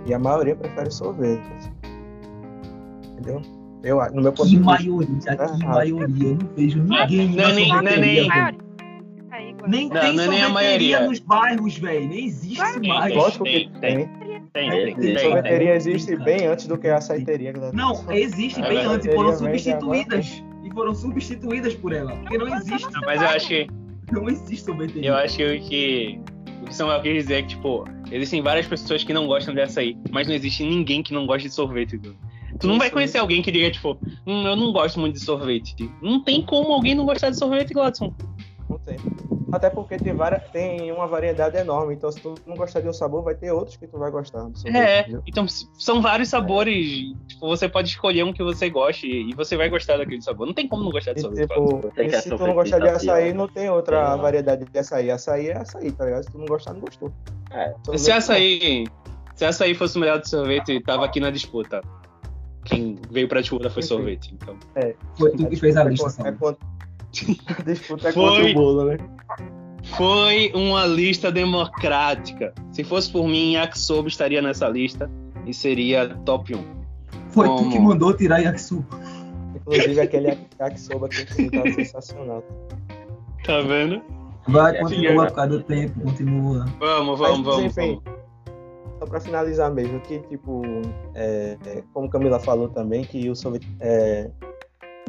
E a maioria prefere sorvete. Entendeu? Eu, no meu ponto de vista. maioria, Tá que maioria. Eu não vejo ninguém Não é nem- não é nem-. Nem Não, tem não nem a sorveteria maioria. nos bairros, velho. Nem existe mais. Lógico que Tem, tem. tem. Tem. Sorveteria tem. existe Tem, bem cara. antes do que a açaiteria. Não, existe bem antes e foram substituídas. E foram substituídas por ela. Porque não existe. Não, Mas eu acho que Não existe sorveteria. Eu acho que o que Samuel quis dizer é que, tipo, existem várias pessoas que não gostam de açaí, mas não existe ninguém que não goste de sorvete. Dudu. Tu não vai Isso, conhecer alguém que diga, tipo, hum, eu não gosto muito de sorvete. Não tem como alguém não gostar de sorvete, Gladson. Até porque tem, várias, tem uma variedade enorme. Então, se tu não gostar de um sabor, vai ter outros que tu vai gostar. do sorvete, É, entendeu? então são vários sabores. Tipo, você pode escolher um que você goste e você vai gostar daquele sabor. Não tem como não gostar de E, sorvete. Gladson. tipo, e se tu não gostar de açaí, não tem outra Tem. variedade de açaí. Açaí é açaí, tá ligado? Se tu não gostar, não gostou. É. Sorvete, Se açaí, se açaí fosse o melhor de sorvete, tava aqui na disputa. Quem veio pra disputa foi sorvete. Então. Foi tu que fez a é lista, é A disputa é Foi. contra o bolo, né? Foi uma lista democrática. Se fosse por mim, Yakisoba estaria nessa lista e seria top 1. Foi tu Como? que mandou tirar Yakisu. Inclusive, aquele yakisoba que tava sensacional. Tá vendo? Vai, É, continua filha. por causa do tempo, continua. Vamos, Mas, vamos, vamos. enfim, vamos. Só pra finalizar mesmo, que tipo, é, é, como Camila falou também, que o sorvete é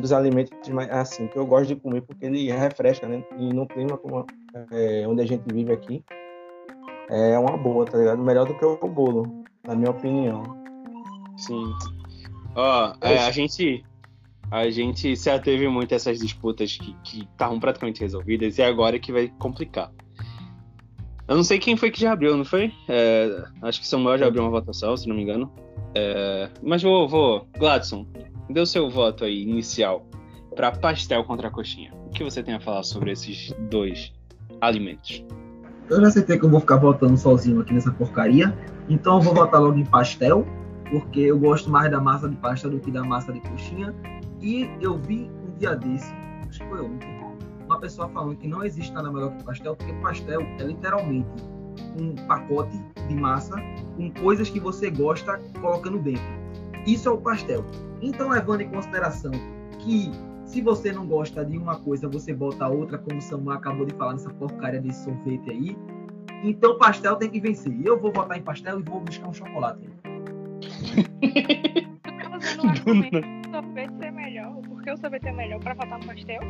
dos alimentos mais assim, que eu gosto de comer porque ele refresca, né? E no clima como, é, onde a gente vive aqui, é uma boa, tá ligado? Melhor do que o bolo, na minha opinião. Sim. Ó, é, a gente. A gente se ateve muito a essas disputas que que estavam praticamente resolvidas e agora é que vai complicar. Eu não sei quem foi que já abriu, não foi? É, acho que Samuel já abriu uma votação, se não me engano. É, mas vou, vou. Gladson, o seu voto aí inicial para pastel contra coxinha. O que você tem a falar sobre esses dois alimentos? Eu já aceitei que eu vou ficar votando sozinho aqui nessa porcaria. Então eu vou votar logo em pastel, porque eu gosto mais da massa de pastel do que da massa de coxinha. E eu vi um dia desse, acho que foi ontem, uma pessoa falando que não existe nada melhor que pastel, porque pastel é literalmente um pacote de massa com coisas que você gosta colocando dentro. Isso é o pastel. Então, levando em consideração que se você não gosta de uma coisa, você bota outra, como o Samuel acabou de falar nessa porcaria desse sorvete aí. Então pastel tem que vencer. Eu vou votar em pastel e vou buscar um chocolate. Não argumenta o sorvete ser melhor. Por que o sorvete é melhor pra faltar no pastel?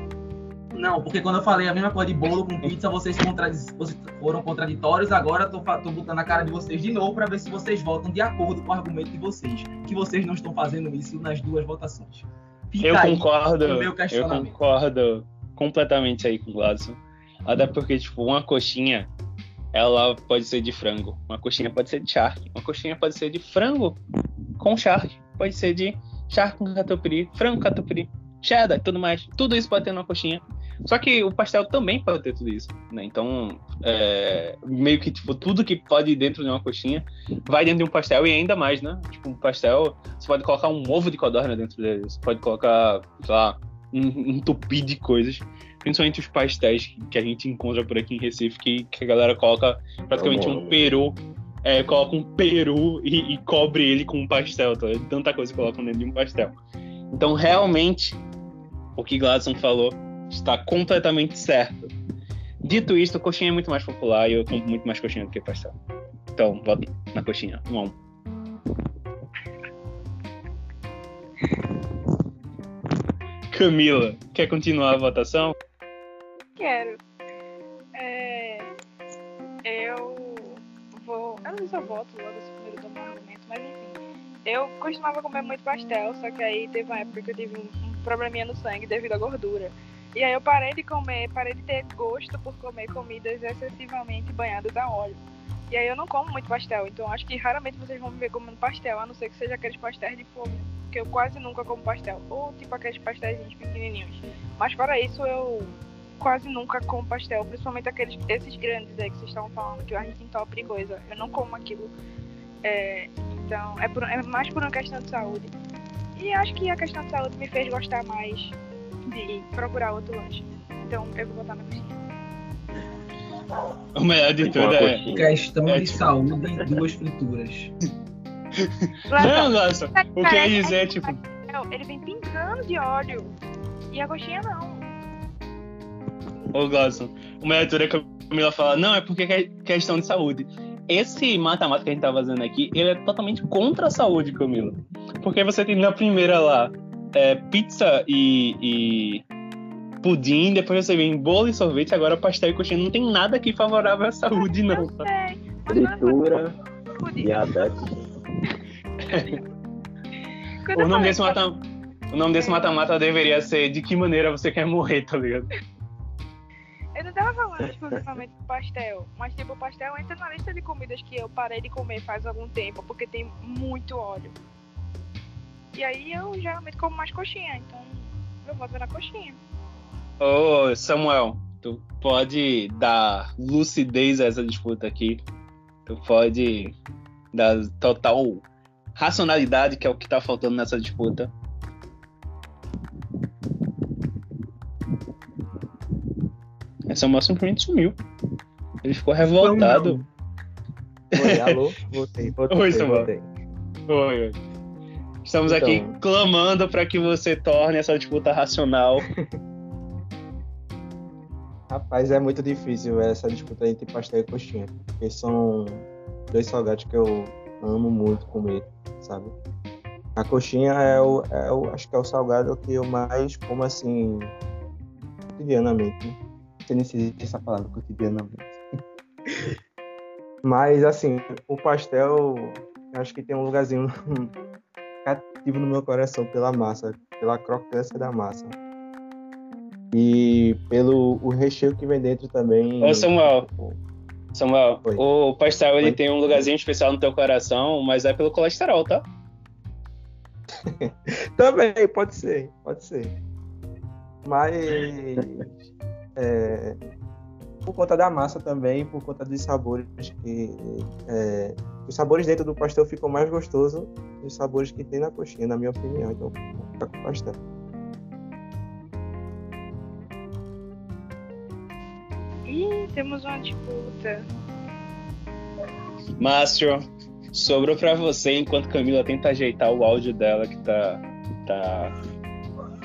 Não, porque quando eu falei a mesma coisa de bolo com pizza, vocês, contradiz... vocês foram contraditórios. Agora tô, tô botando a cara de vocês de novo pra ver se vocês votam de acordo com o argumento de vocês. Que vocês não estão fazendo isso nas duas votações. Fica Eu concordo, eu concordo completamente aí com o Gladson. Até porque, tipo, uma coxinha, ela pode ser de frango, uma coxinha pode ser de charque, uma coxinha pode ser de frango com charque, pode ser de charque com catupiry, frango catupiry, cheddar e tudo mais. Tudo isso pode ter numa coxinha. Só que o pastel também pode ter tudo isso, né? Então, é, meio que, tipo, tudo que pode ir dentro de uma coxinha vai dentro de um pastel e ainda mais, né? Tipo, um pastel, você pode colocar um ovo de codorna dentro dele, você pode colocar, sei lá, um, um tupi de coisas. Principalmente os pastéis que, a gente encontra por aqui em Recife, que, que a galera coloca praticamente bom. um peru, é, coloca um peru e, e cobre ele com um pastel, tá? Tanta coisa que colocam dentro de um pastel. Então, realmente, o que Gladson falou está completamente certo. Dito isto, a coxinha é muito mais popular e eu compro muito mais coxinha do que pastel. Então, voto na coxinha. Um a um. Camila, quer continuar a votação? Quero. É, eu vou. Eu não eu voto logo esse primeiro do argumento, mas enfim. Eu costumava comer muito pastel, só que aí teve uma época que eu tive um probleminha no sangue devido à gordura. E aí eu parei de comer, parei de ter gosto por comer comidas excessivamente banhadas a óleo. E aí eu não como muito pastel, então acho que raramente vocês vão me ver comendo pastel, a não ser que seja aqueles pastéis de fogo, porque eu quase nunca como pastel. Ou tipo aqueles pastéis pequenininhos. Mas fora isso, eu quase nunca como pastel, principalmente aqueles esses grandes aí que vocês estavam falando, que a gente entope e coisa. Eu não como aquilo. É, então, é, por- é mais por uma questão de saúde. E acho que a questão de saúde me fez gostar mais de procurar outro lanche. Então, eu vou botar na coxinha. O melhor de tudo uma é. Questão É de tipo- saúde e duas frituras. Não, nossa. O que eu ia dizer é tipo. Não, ele vem pingando de óleo. E a coxinha não. Ô, Gladson, o melhor de tudo é que a Camila fala, não, é porque é questão de saúde. Esse mata-mata que a gente tá fazendo aqui, ele é totalmente contra a saúde, Camila. Porque você tem na primeira lá é, pizza e, e pudim, depois você vem bolo e sorvete, agora pastel e coxinha. Não tem nada aqui favorável à saúde, não. Tá? Fritura, pudim. diabetes. O nome desse mata o nome desse mata-mata deveria ser de que maneira você quer morrer, tá ligado? Eu não tava falando exclusivamente do pastel, mas tipo, o pastel entra na lista de comidas que eu parei de comer faz algum tempo, porque tem muito óleo. E aí eu geralmente como mais coxinha, então eu voto na coxinha. Ô, Samuel, tu pode dar lucidez a essa disputa aqui. Tu pode dar total racionalidade, que é o que tá faltando nessa disputa. É, Samuel simplesmente sumiu. Ele ficou revoltado. Oi, alô? Voltei, voltei, Oi, Samuel. voltei. Oi, oi. Estamos Então. aqui clamando para que você torne essa disputa racional. Rapaz, é muito difícil essa disputa entre pastel e coxinha. Porque são dois salgados que eu amo muito comer, sabe? A coxinha é o, é o acho que é o salgado que eu mais como assim cotidianamente. Né? Sei nem se existe essa palavra cotidianamente. Mas assim, o pastel acho que tem um lugarzinho cativo no meu coração pela massa, pela crocância da massa. E pelo o recheio que vem dentro também. Ô, Samuel. Samuel, Oi. o pastel ele Oi. tem um lugarzinho especial no teu coração, mas é pelo colesterol, tá? Também, pode ser, pode ser. Mas é, por conta da massa também, por conta dos sabores que. é, os sabores dentro do pastel ficam mais gostosos dos sabores que tem na coxinha, na minha opinião. Então, vou ficar com o pastel. Ih, temos uma disputa. Márcio, sobrou pra você enquanto Camila tenta ajeitar o áudio dela que tá, tá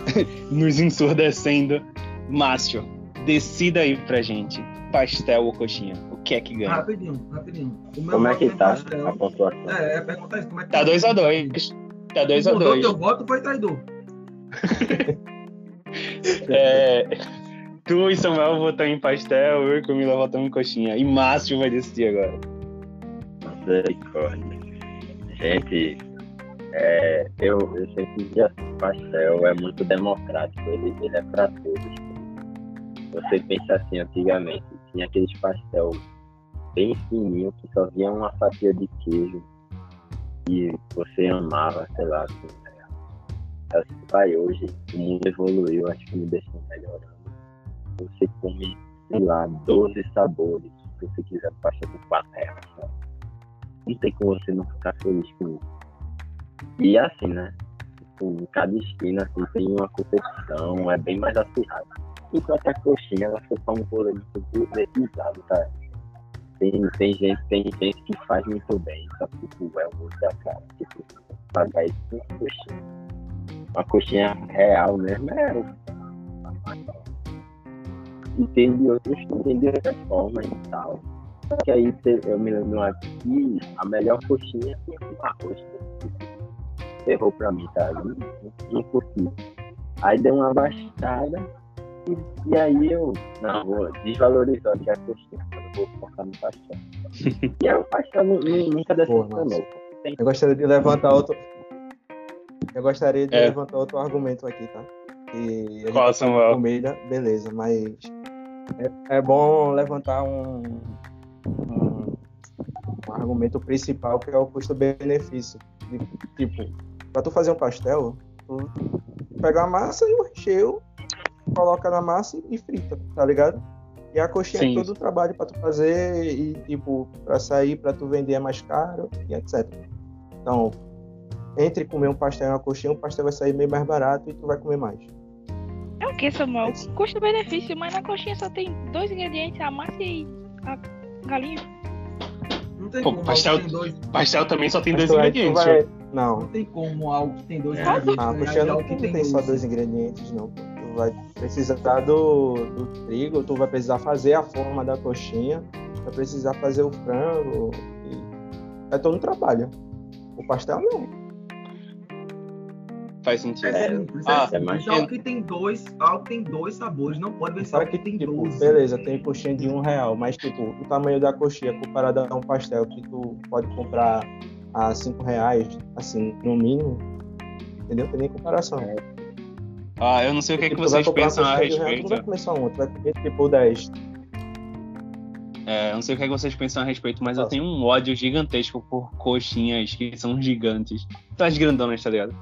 nos ensurdecendo. Márcio, decida aí pra gente. Pastel ou coxinha? O que é que ganha? Rapidinho, rapidinho. O meu Como é que no tá pastel- a pontuação? É, é perguntar isso. Como é que Tá 2 a 2 Tá 2 a Mudou 2 teu voto foi traidor. É, tu e Samuel votam em pastel, eu e Camila votamos em coxinha. E Márcio vai decidir agora. Misericórdia. Gente, é, eu, eu sempre digo assim, pastel é muito democrático, ele, ele é para todos. Você pensa assim, antigamente, aqueles pastel bem fininho que só vinha uma fatia de queijo e você amava, sei lá, assim, né? assim, vai hoje, o mundo evoluiu, acho que me deixou melhorando. Você come, sei lá, 12 sabores, se você quiser pastel com panela, sabe? Não tem como você não ficar feliz com isso. E assim, né? Tipo, em cada esquina assim, tem uma competição, é bem mais acirrado. Enquanto a coxinha, ela foi um rolê muito gourmetizado, tá? Tem, tem, gente, tem gente que faz muito bem, só que tipo, é o gosto da cara. Tipo, pagar isso com uma coxinha. Uma coxinha real mesmo é. E tem de outros, tem de outras formas e tal. Só que aí eu me lembro que a melhor coxinha tinha com arroz. Ferrou pra mim, tá? Eu Não, não curti. Aí deu uma baixada e, e aí eu, não, vou desvalorizar aqui a coxinha, eu vou focar no pastel. e aí o pastel nu- nu- nunca decepcionou. Eu gostaria de levantar outro. Eu gostaria de É. levantar outro argumento aqui, tá? Que a gente Qual, Samuel? comida, beleza, mas é, é bom levantar um, um, um argumento principal que é o custo-benefício. Tipo, pra tu fazer um pastel, tu pega a massa e o recheio, coloca na massa e frita, tá ligado? E a coxinha Sim. é todo o trabalho pra tu fazer e, tipo, pra sair, pra tu vender é mais caro e etc. Então, entre comer um pastel e uma coxinha, o pastel vai sair bem mais barato e tu vai comer mais. É o que, Samuel? Custo-benefício, mas na coxinha só tem dois ingredientes, a massa e a galinha. Não tem Pô, como pastel- tem dois. Pastel também só tem Mas dois ingredientes. vai- Não, Não tem como algo que tem dois É. ingredientes. Ah, ganhar coxinha de não tem, tem só dois ingredientes, não. Vai precisar do, do trigo, tu vai precisar fazer a forma da coxinha, vai precisar fazer o frango. E... É todo um trabalho. O pastel não. Faz sentido. É É, simples, ah, é é mais- que tem dois, algo que tem dois sabores, não pode algo que, que tem tipo, doze. beleza, tem coxinha de um real, mas tipo, o tamanho da coxinha comparado a um pastel que tu pode comprar a cinco reais, assim, no mínimo, entendeu? Tem nem comparação. Ah, eu não sei o que, é que Tipo, vai vocês pensam a tu não respeito. vai comer só um, tu vai comer tipo 10. É, eu não sei o que, é que vocês pensam a respeito, mas eu Nossa. tenho um ódio gigantesco por coxinhas que são gigantes. As grandonas, tá ligado?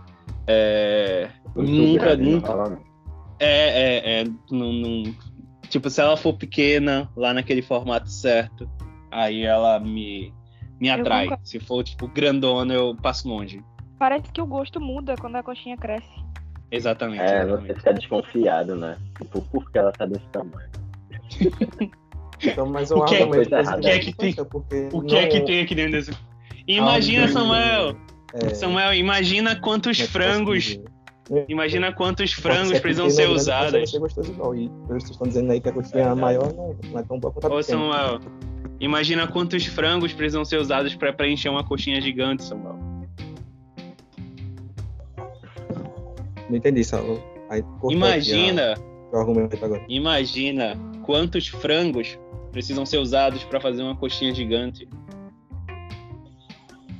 É. Nunca, nunca. fala não. É, é, é. Não, não- Tipo, se ela for pequena, lá naquele formato certo, aí ela me, me Eu atrai. concordo. Se for, tipo, grandona, eu passo longe. Parece que o gosto muda quando a coxinha cresce. Exatamente. É, exatamente. você fica desconfiado, né? Tipo, por que ela tá desse tamanho? Então, mas um O que é- O que é que tem- O que é que não- tem aqui dentro desse. Imagina, Ah, Samuel! é, Samuel, imagina quantos é frangos. dizer? Imagina quantos frangos precisam ser usados. ser gostoso igual. E vocês estão dizendo aí que a coxinha é maior, não, não é tão boa quanto a Ô. Samuel, imagina quantos frangos precisam ser usados para preencher uma coxinha gigante, Samuel. Não entendi, Saulo. Aí cortou aqui Imagina, a- o argumento agora. imagina quantos frangos precisam ser usados para fazer uma coxinha gigante.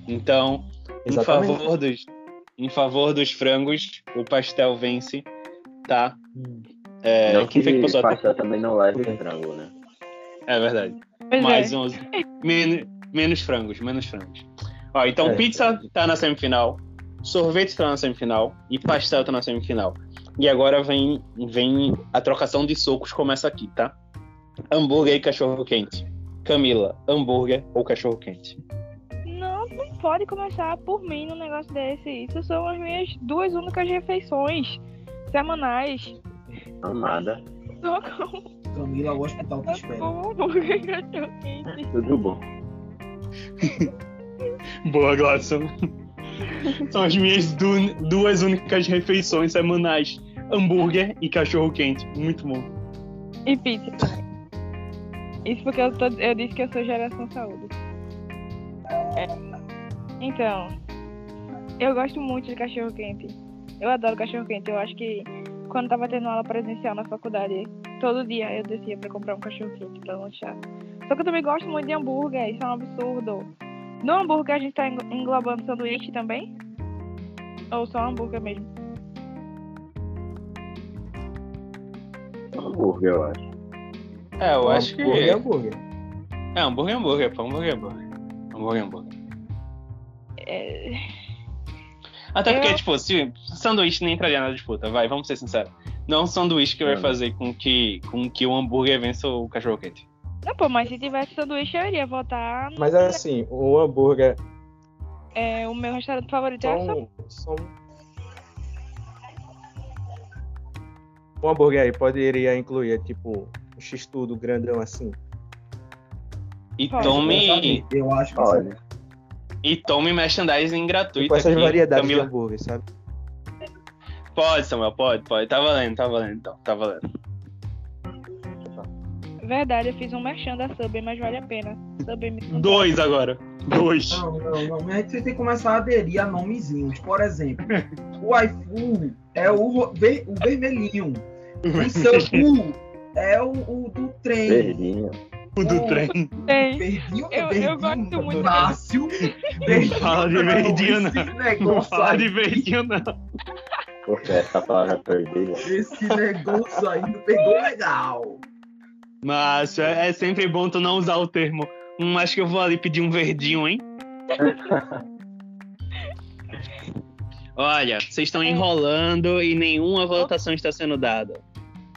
Então, em favor dos, em favor dos frangos, o pastel vence, tá? É, não quem foi que que passou a pastel também não leve frango, né? É verdade. Pois Mais é. 11. Men- menos frangos, menos frangos. Ó, então É. pizza tá na semifinal, sorvete tá na semifinal e pastel tá na semifinal. E agora vem, vem a trocação de socos, começa aqui, tá? Hambúrguer e cachorro quente. Camila, hambúrguer ou cachorro quente? Não, não pode começar por mim num negócio desse. Isso são as minhas duas únicas refeições semanais. Amada, Só com Camila, o hospital te espera. com hambúrguer e cachorro quente. tudo bom. Boa, Gladson. São as minhas du- duas únicas refeições semanais. Hambúrguer e cachorro quente. Muito bom. E pizza. Isso porque eu, tô, eu disse que eu sou geração saúde. É. Então, Eu gosto muito de cachorro quente. Eu adoro cachorro quente. Eu acho que quando tava tendo aula presencial na faculdade, todo dia eu descia pra comprar um cachorro quente pra lanchar. Só que eu também gosto muito de hambúrguer, isso é um absurdo. No hambúrguer a gente tá englo- englobando sanduíche também? Ou só hambúrguer mesmo? Hambúrguer, eu acho. É, eu acho que. Hambúrguer é hambúrguer. É, hambúrguer é hambúrguer, pô, hambúrguer é hambúrguer. Hambúrguer é hambúrguer. É... Até porque, Eu- tipo, se sanduíche nem entraria na disputa, vai, vamos ser sinceros. Não é um sanduíche que vai Não. fazer com que, com que o hambúrguer vença o cachorro quente. Não, pô, mas se tivesse sanduíche eu iria votar. no- Mas assim, o hambúrguer É, o meu restaurante favorito é a são, são... Um hambúrguer aí poderia incluir, tipo, um x-tudo grandão assim. E Pode, tome, Eu acho que Olha, e tome merchandising gratuito. Com essas aqui, variedades de Camila. hambúrguer, sabe? Pode, Samuel, pode, pode. Tá valendo, tá valendo, então, tá valendo. Verdade, eu fiz um merchan da Subway, mas vale a pena. Subway me. Dois agora. Dois. Não, não, não. Você tem que começar a aderir a nomezinhos. Por exemplo, o iFu é o, ver- o vermelhinho. O seu U é o, o do trem. verdinho. O do trem. Tem. Verdinho, Eu- eu verdinho, gosto muito Márcio. Não fala de verdinho, não. Não fala de verdinho, não. Porque essa palavra é perdida. esse negócio aí não pegou legal. Mas é, é sempre bom tu não usar o termo. Hum, acho que eu vou ali pedir um verdinho, hein? Olha, vocês estão enrolando e nenhuma votação está sendo dada.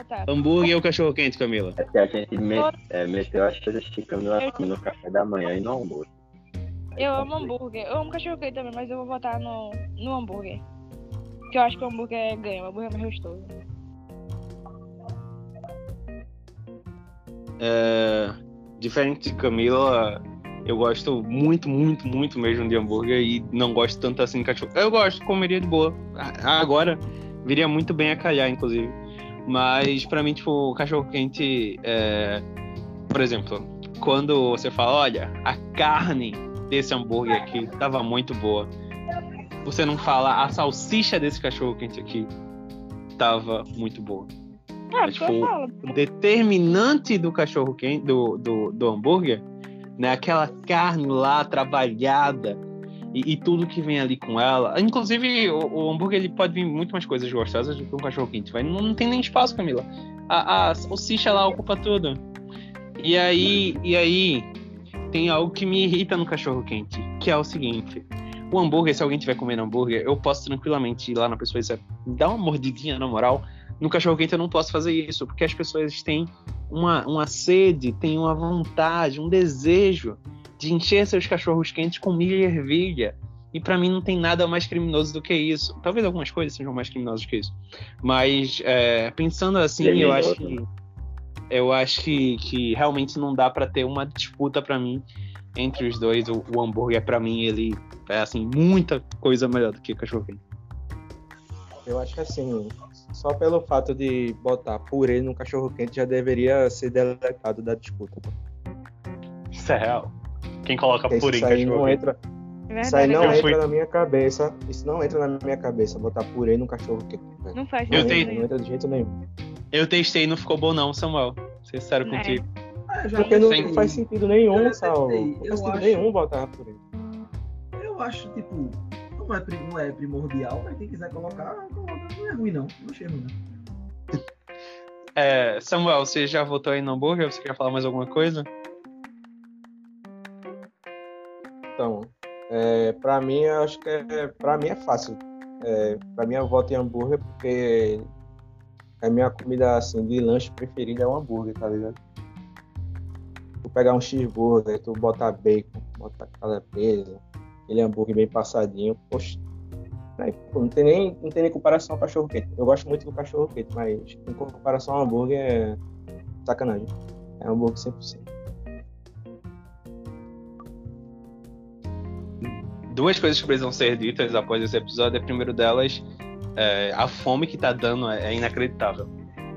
Tá. Hambúrguer ou cachorro quente, Camila? É que a gente me- é, meteu as coisas que Camila come no café da manhã e no almoço. Eu amo hambúrguer. Eu amo cachorro quente também, mas eu vou votar no, no hambúrguer. Porque eu acho que o hambúrguer ganha, o hambúrguer é mais gostoso. É, diferente de Camila, eu gosto muito, muito, muito mesmo de hambúrguer e não gosto tanto assim de cachorro. Eu gosto, comeria de boa. Agora, viria muito bem a calhar, inclusive. Mas pra mim, tipo, cachorro quente, é... por exemplo, quando você fala, olha, a carne desse hambúrguer aqui tava muito boa. Você não fala, a salsicha desse cachorro quente aqui tava muito boa. Ah, Mas, tipo. O determinante do cachorro quente, do, do, do hambúrguer, né? Aquela carne lá trabalhada e, e tudo que vem ali com ela. Inclusive, o, o hambúrguer ele pode vir muito mais coisas gostosas do que um cachorro quente. Vai, não, não tem nem espaço, Camila. A, a salsicha lá ocupa tudo. E aí, e aí tem algo que me irrita no cachorro quente, que é o seguinte. O hambúrguer, se alguém tiver comendo hambúrguer, eu posso tranquilamente ir lá na pessoa e dizer, dá uma mordidinha na moral. No cachorro quente eu não posso fazer isso, porque as pessoas têm uma, uma sede, têm uma vontade, um desejo de encher seus cachorros quentes com milho e ervilha. E pra mim não tem nada mais criminoso do que isso. Talvez algumas coisas sejam mais criminosas que isso. Mas é, pensando assim, eu acho que eu acho que, que realmente não dá pra ter uma disputa pra mim entre os dois. O, o hambúrguer pra mim ele é assim muita coisa melhor do que o cachorro quente. Eu acho que assim, só pelo fato de botar purê no cachorro quente já deveria ser deletado da disputa. Isso é real. Quem coloca Porque purê em cachorro não quente? entra, Verdade, isso aí não Eu entra fui- na minha cabeça. Isso não entra na minha cabeça, botar purê no cachorro quente. Não faz Eu não, entra, não entra de jeito nenhum. Eu testei e não ficou bom não, Samuel. Ser sincero É. contigo. É, já Porque não, não faz sentido nenhum, Sal. Não faz sentido acho- nenhum botar purê. Eu acho, tipo, não é, não é primordial, mas quem quiser colocar, coloca. não é ruim não. Não achei ruim não. É, Samuel, você já votou aí no hambúrguer? Você quer falar mais alguma coisa? Então, é, pra mim, eu acho que é, pra mim é fácil. É, pra mim, eu voto em hambúrguer porque a minha comida assim, de lanche preferida é o hambúrguer, tá ligado? Tu pegar um cheeseburger, tu botar bacon, botar calabresa, aquele hambúrguer bem passadinho, poxa. aí, pô, não, tem nem, não tem nem comparação ao cachorro quente. Eu gosto muito do cachorro quente, mas em comparação ao hambúrguer é sacanagem. É hambúrguer 100%. Duas coisas que precisam ser ditas após esse episódio. A primeira delas, é, a fome que tá dando é, é inacreditável.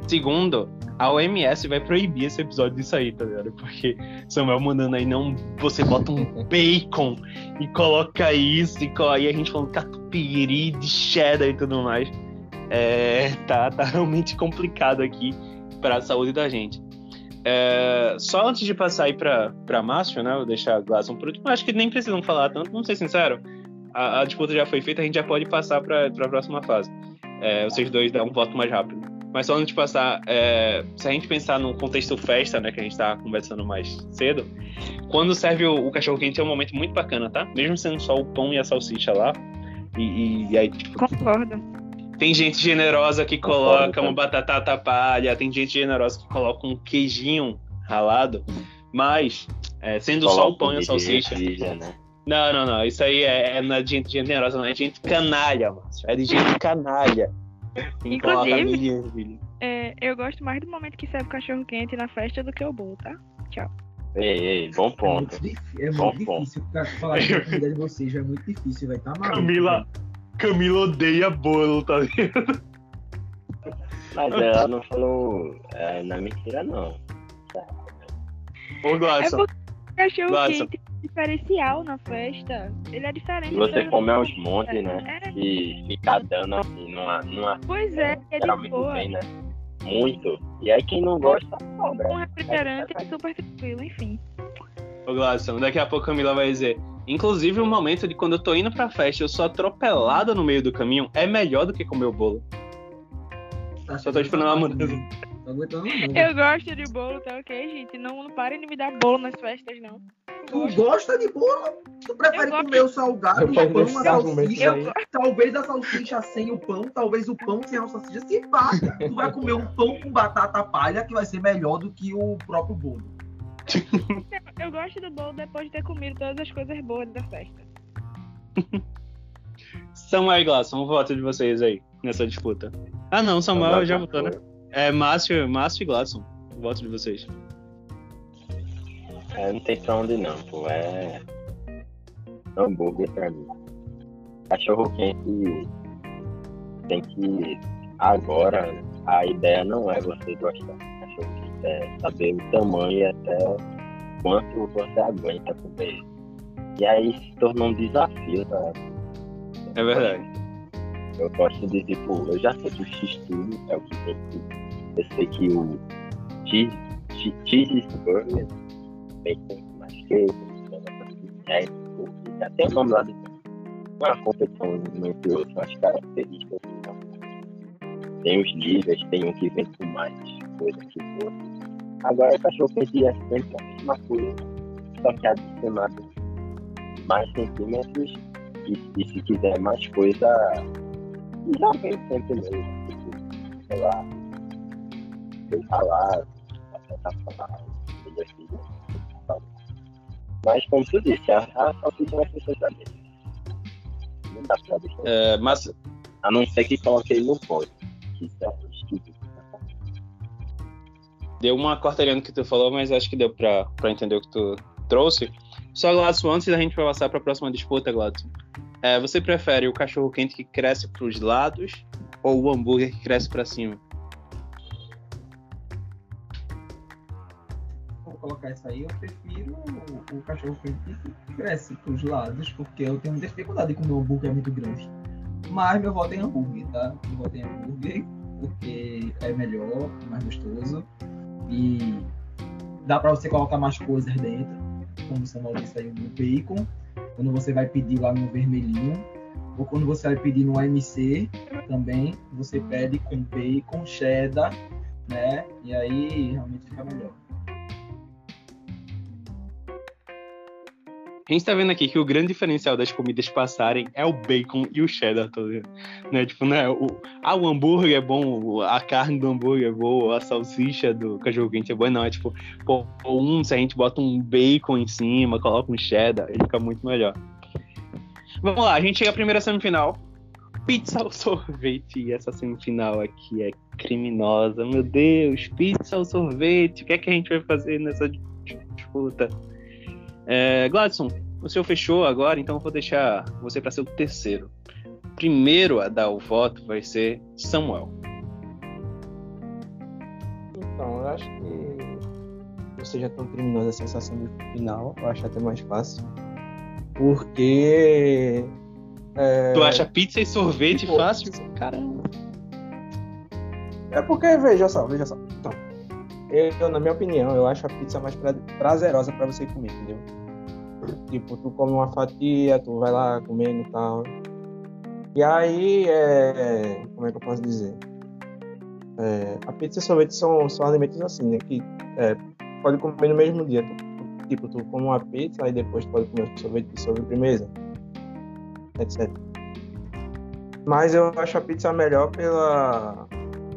Segundo, a OMS vai proibir esse episódio disso aí, tá ligado? Porque Samuel mandando aí, não, você bota um bacon e coloca isso, e aí a gente falando catupiry de cheddar e tudo mais. É, tá, tá realmente complicado aqui para a saúde da gente. É, só antes de passar aí pra, pra Márcio, né? Vou deixar a Glasson por último. Acho que nem precisam falar tanto, vamos ser sinceros. A, a disputa já foi feita, a gente já pode passar para a próxima fase. É, vocês dois dão um voto mais rápido. Mas só antes de passar, é, se a gente pensar no contexto festa, né, que a gente tá conversando mais cedo, quando serve o, o cachorro quente é um momento muito bacana, tá? Mesmo sendo só o pão e a salsicha lá. E, e, e aí, tipo, Concordo. tem gente generosa que coloca uma batata palha, tem gente generosa que coloca um queijinho ralado, mas é, sendo só o pão e a salsicha. Né? Não, não, não. Isso aí é, é não é de gente generosa, não. É de gente canalha, mano. É de gente canalha. Inclusive-. É, eu gosto mais do momento que serve cachorro quente na festa do que o bolo, tá? Ei, ei, bom É ponto. muito, difí- é Bom muito ponto. difícil falar de comida de vocês, já é muito difícil, vai tá maluco. Camila. velho. Camila odeia bolo, tá ligado? Mas ela não falou. É, não é mentira, não. Ô, É Gladson. porque o cachorro quente é diferencial na festa. Ele é diferente. Você come aos montes, né? É, E ficar dando assim, numa. numa pois é, é de geralmente boa. bem, né? Muito. E aí quem não gosta, sobra. Um refrigerante é super tranquilo, enfim. Ô, Gladson, daqui a pouco a Camila vai dizer. Inclusive, o momento de quando eu tô indo pra festa, eu sou atropelada no meio do caminho, é melhor do que comer o bolo. Tá Só tô esperando uma mudança. Aguentando não. Eu gosto de bolo, tá ok, gente? Não, não parem de me dar bolo nas festas, não. Tu gosta de bolo? Tu prefere Eu gosto. comer o salgado, Eu o pão, a salsicha? aí. Talvez a salsicha sem o pão, talvez o pão sem a salsicha se paga. Tu vai comer um pão com batata palha que vai ser melhor do que o próprio bolo. Eu gosto do bolo depois de ter comido todas as coisas boas da festa. Samuel e Gladson, o voto de vocês aí, nessa disputa. Ah, não, Samuel já votou, né? É Márcio, Márcio e Gladson, voto de vocês. É, não tem pra onde não, pô. É. Hambúrguer pra mim. Cachorro quente tem que. Agora, a ideia não é você gostar de cachorro quente, é saber o tamanho e até quanto você aguenta comer. E aí se tornou um desafio, tá? É verdade. Eu gosto de tipo, eu já sei que o X tudo é o que tem que. Eu sei que o cheese, bem com mais queijo, é, tipo, já tem o nome lá dentro. Uma competição entre outros, as características. Tem os níveis, tem um que vem com mais coisa que o outro. Agora o cachorro é sempre a mesma coisa, só que adicionado mais centímetros e, e se quiser mais coisa, já vem sempre mesmo. Sei lá, bem ralado, batata palha, coisa assim. Mas como tu disse, a, a salsicha vai ser sempre a mesma. Não dá pra deixar. É, mas A não ser que coloque ele no. Que isso é deu uma cortaria no que tu falou, mas acho que deu pra, pra entender o que tu trouxe. Só, Gladson, antes da gente passar pra próxima disputa, Gladson. É, você prefere o cachorro quente que cresce pros lados ou o hambúrguer que cresce pra cima? Colocar isso aí, eu prefiro o, o cachorro quente que cresce pros lados, porque eu tenho dificuldade de comer um hambúrguer muito grande. Mas meu voto é hambúrguer, tá? Meu voto é em hambúrguer, porque é melhor, mais gostoso. E dá pra você colocar mais coisas dentro, como o Samuel disse aí, o bacon. Quando você vai pedir lá no vermelhinho, ou quando você vai pedir no AMC também, você pede com bacon, cheddar, né? E aí realmente fica melhor. A gente tá vendo aqui que o grande diferencial das comidas passarem é o bacon e o cheddar, tá? Né? Tipo, né? O, ah, o hambúrguer é bom, a carne do hambúrguer é boa, a salsicha do cachorro quente é boa. Não, é tipo, pô, um, se a gente bota um bacon em cima, coloca um cheddar, ele fica muito melhor. Vamos lá, a gente chega à primeira semifinal. Pizza ou sorvete? E essa semifinal aqui é criminosa. Meu Deus, pizza ou sorvete? O que é que a gente vai fazer nessa disputa? É, Gladson, o senhor fechou agora, então eu vou deixar você para ser o terceiro. Primeiro a dar o voto vai ser Samuel. Então, eu acho que não seja tão criminosa a sensação do final, eu acho até mais fácil. Porque. É, Tu acha pizza e sorvete Tipo, fácil? Caramba. É porque, veja só, veja só. Então, eu, na minha opinião, eu acho a pizza mais pra- prazerosa pra você comer, entendeu? Tipo, tu come uma fatia, tu vai lá comendo e tal. E aí, é, como é que eu posso dizer? É, a pizza e sorvete são, são alimentos assim, né? Que é, pode comer no mesmo dia. Tu- tipo, tu come uma pizza, aí depois tu pode comer sorvete de sobremesa, etc. Mas eu acho a pizza melhor pela,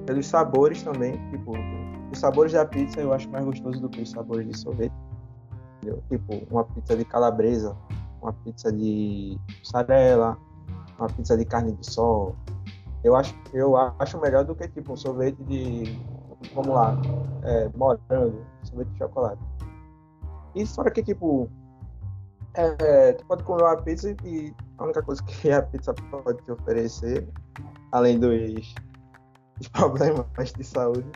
pelos sabores também. Tipo, os sabores da pizza eu acho mais gostoso do que os sabores de sorvete. Entendeu? Tipo, uma pizza de calabresa, uma pizza de mussarela, uma pizza de carne de sol. Eu acho, eu acho melhor do que tipo um sorvete de, vamos lá, é, morango, sorvete de chocolate. E fora que tipo, é, tu pode comer uma pizza e a única coisa que a pizza pode te oferecer, além dos, dos problemas de saúde,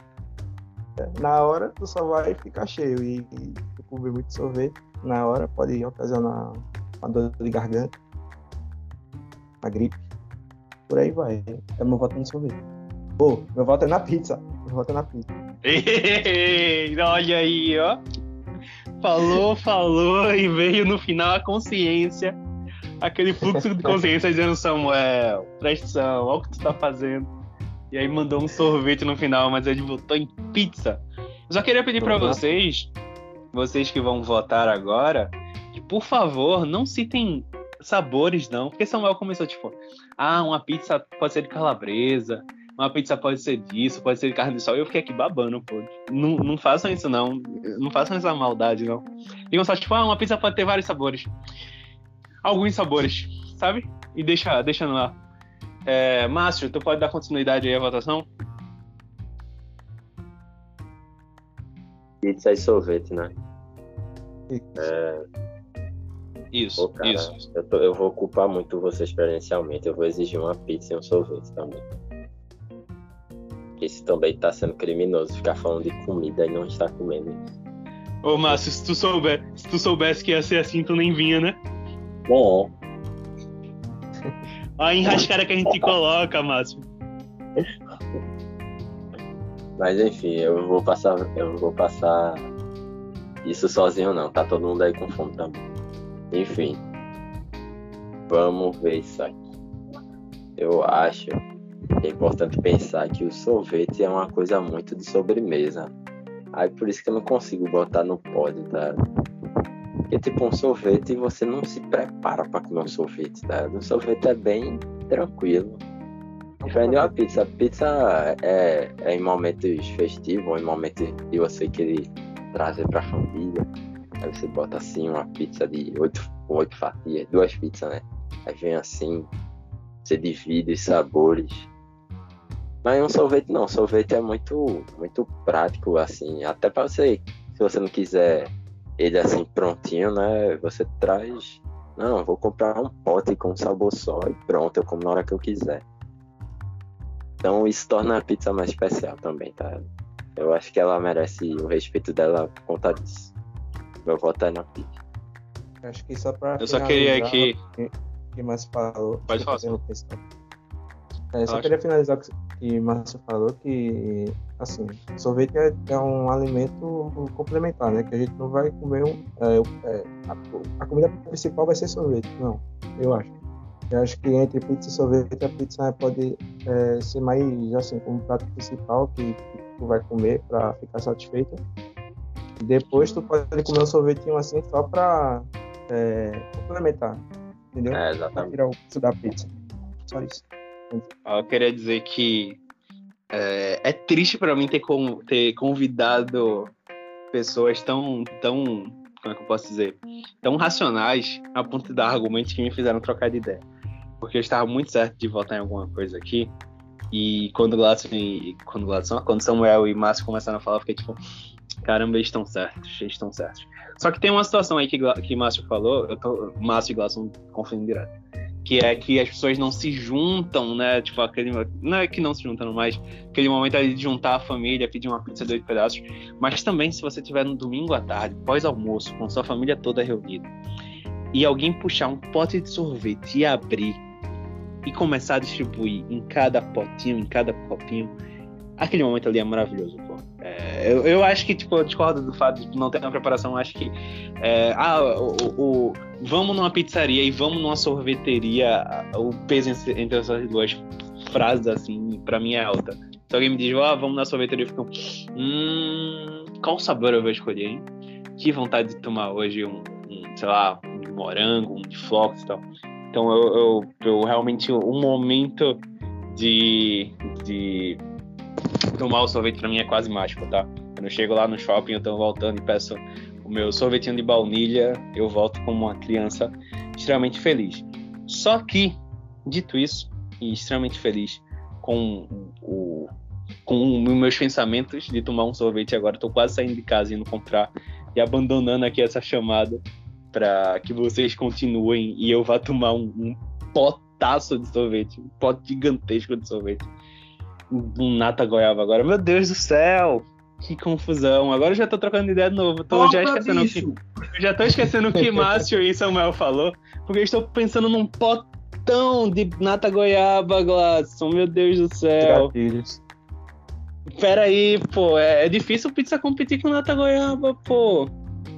é, na hora tu só vai ficar cheio e, e comer muito sorvete, na hora pode ocasionar uma dor de garganta, uma gripe, por aí vai. É meu voto no sorvete. Pô, meu voto é na pizza. Meu voto é na pizza. Olha aí, ó. Falou, falou e veio no final a consciência. Aquele fluxo de consciência dizendo, Samuel, presta atenção, olha o que tu tá fazendo. E aí mandou um sorvete no final, mas ele votou em pizza. Eu só queria pedir pra Uhum. vocês, vocês que vão votar agora, que por favor não citem sabores não, porque Samuel começou tipo, ah, uma pizza pode ser de calabresa, uma pizza pode ser disso, pode ser de carne de sol. Eu fiquei aqui babando, pô. Não, não façam isso, não. Não façam essa maldade, não. Digam só, tipo, ah, uma pizza pode ter vários sabores. Alguns sabores, sabe? E deixa, deixa ar. É, Márcio, tu pode dar continuidade aí à votação? Pizza e sorvete, né? Isso, Pô, cara, isso. Eu, tô- eu vou culpar muito você experiencialmente. Eu vou exigir uma pizza e um sorvete também. Isso também tá sendo criminoso, ficar falando de comida e não estar comendo isso. Ô, Márcio, se tu, souber, se tu soubesse que ia ser assim, tu nem vinha, né? Bom, A enrascada que a gente coloca, Márcio. mas enfim, eu vou passar, eu vou passar isso sozinho não, tá todo mundo aí com fome também. Enfim, vamos ver isso aqui. Eu acho é importante pensar que o sorvete é uma coisa muito de sobremesa. Aí por isso que eu não consigo botar no pódio, tá? Porque tipo um sorvete você não se prepara para comer um sorvete, tá? O sorvete é bem tranquilo. Diferente de uma pizza. Pizza é, é em momentos festivos, em momentos de você querer trazer pra família. Aí você bota assim uma pizza de oito, oito fatias, duas pizzas, né? Aí vem assim, você divide os sabores. Mas um sorvete não, sorvete é muito, muito prático, assim, até para você, se você não quiser ele assim prontinho, né? Você traz. Não, vou comprar um pote com sabor só e pronto, eu como na hora que eu quiser. Então isso torna a pizza mais especial também, tá? Eu acho que ela merece o respeito dela por conta disso. Meu voto é na pizza. Acho que só pra. Eu só queria que. O que Márcio falou. Pode falar. só. É, só Acho. queria finalizar o que Márcio falou, que assim, sorvete é, é um alimento complementar, né? Que a gente não vai comer um. é, é, a, a comida principal vai ser sorvete, não, eu acho. Eu acho que entre pizza e sorvete, a pizza pode é, ser mais assim, como prato principal que, que tu vai comer para ficar satisfeito. Depois tu pode comer um sorvetinho assim só para complementar, entendeu? É, Pra exatamente. tirar o gosto da pizza. Só isso. Eu queria dizer que é, é triste pra mim ter, con- ter convidado pessoas tão, tão, como é que eu posso dizer, tão racionais a ponto de dar argumentos que me fizeram trocar de ideia. Porque eu estava muito certo de votar em alguma coisa aqui. E quando o Gladson, e- quando o Gladson, quando Samuel e Márcio começaram a falar, eu fiquei tipo, caramba, eles estão certos, eles estão certos. Só que tem uma situação aí que, que Márcio falou, eu tô, Márcio e Gladson confundindo direto que é que as pessoas não se juntam, né? Tipo, aquele. Não é que não se juntam, mas aquele momento ali de juntar a família, pedir uma pizza de oito pedaços. Mas também, se você tiver no domingo à tarde, pós-almoço, com sua família toda reunida, e alguém puxar um pote de sorvete e abrir e começar a distribuir em cada potinho, em cada copinho, aquele momento ali é maravilhoso, pô. É, eu, eu, acho que, tipo, eu discordo do fato de não ter uma preparação. Eu acho que, é, ah, o, o, vamos numa pizzaria e vamos numa sorveteria, o peso entre essas duas frases, assim, pra mim é alta. Se alguém me diz, ah, vamos na sorveteria, eu fico, hum, qual sabor eu vou escolher, hein? Que vontade de tomar hoje um, um sei lá, morango, um de flocos e tal. Então eu, eu, eu realmente, um momento de, de tomar o sorvete pra mim é quase mágico, tá? Eu chego lá no shopping, eu tô voltando e peço o meu sorvetinho de baunilha, eu volto como uma criança extremamente feliz. Só que, dito isso, e extremamente feliz com o com meus pensamentos de tomar um sorvete agora, tô quase saindo de casa indo comprar e abandonando aqui essa chamada para que vocês continuem e eu vá tomar um, um potaço de sorvete, um pote gigantesco de sorvete um nata goiaba agora. Meu Deus do céu! Que confusão. Agora eu já tô trocando ideia de novo. Tô já esquecendo o que. Eu já tô esquecendo o que Márcio e Samuel falou. Porque eu estou pensando num potão de nata goiaba, Gladson. Meu Deus do céu. Pera aí, pô. É, é difícil pizza competir com nata goiaba, pô.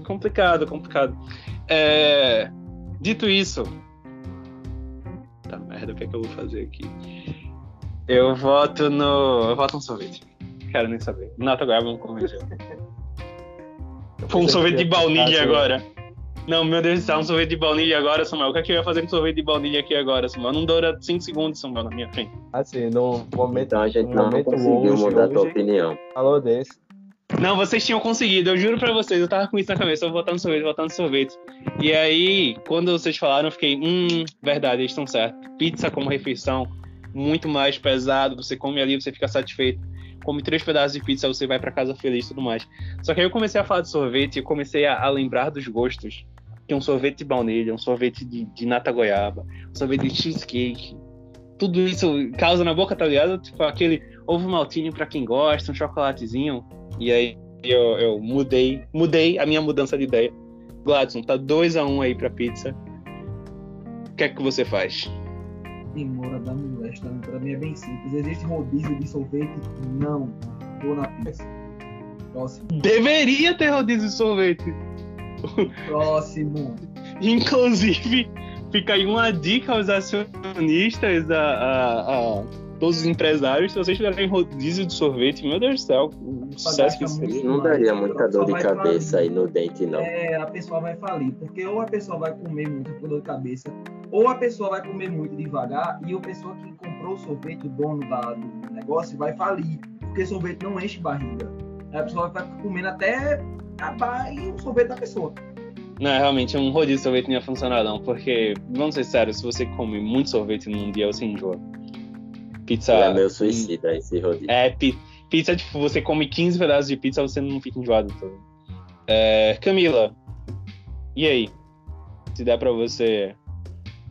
Complicado, complicado. É... Dito isso. Tá merda, o que é que eu vou fazer aqui? Eu voto no. Eu voto no sorvete. Quero nem saber. Nata goiaba não convenceu. Foi um sorvete de baunilha agora. Não, meu Deus do céu, um sorvete de baunilha agora, Samuel. O que é que eu ia fazer com sorvete de baunilha aqui agora, Samuel? Não dura 5 segundos, Samuel, na minha frente. Assim, no momento. Então a gente não conseguiu hoje, mudar a tua opinião. Falou desse. Não, vocês tinham conseguido, eu juro pra vocês, eu tava com isso na cabeça, eu no sorvete, votar no sorvete. E aí, quando vocês falaram, eu fiquei, hum, verdade, eles estão certos. Pizza como refeição muito mais pesado, você come ali, você fica satisfeito. Come três pedaços de pizza, você vai para casa feliz e tudo mais. Só que aí eu comecei a falar de sorvete e comecei a, a lembrar dos gostos. Que um sorvete de baunilha, um sorvete de, de nata goiaba, um sorvete de cheesecake. Tudo isso causa na boca, tá ligado? Tipo aquele ovo maltinho para quem gosta, um chocolatezinho. E aí eu, eu mudei, mudei a minha mudança de ideia. Gladson, tá 2 a 1 um aí pra pizza. O que é que você faz? demora da molesta, para mim é bem simples. Existe rodízio de sorvete? Não. Vou na pizza. Próximo. Deveria ter rodízio de sorvete. Próximo. Inclusive, fica aí uma dica aos acionistas, a, a, a todos os empresários, se vocês tiverem rodízio de sorvete, meu Deus do céu, o sucesso que seria. Não daria muita dor de cabeça falir. aí no dente, não. É, a pessoa vai falir, porque ou a pessoa vai comer muito por dor de cabeça, ou a pessoa vai comer muito devagar e a pessoa que comprou o sorvete, o dono da, do negócio, vai falir, porque sorvete não enche barriga. A pessoa vai ficar comendo até acabar e o sorvete da pessoa. Não, realmente, um rodízio de sorvete não ia funcionar não, porque, vamos ser sérios, se você come muito sorvete num dia, você enjoa. Pizza... É meu suicida esse rodízio. É, pizza, tipo, você come 15 pedaços de pizza, você não fica enjoado todo. É, Camila, e aí? Se der pra você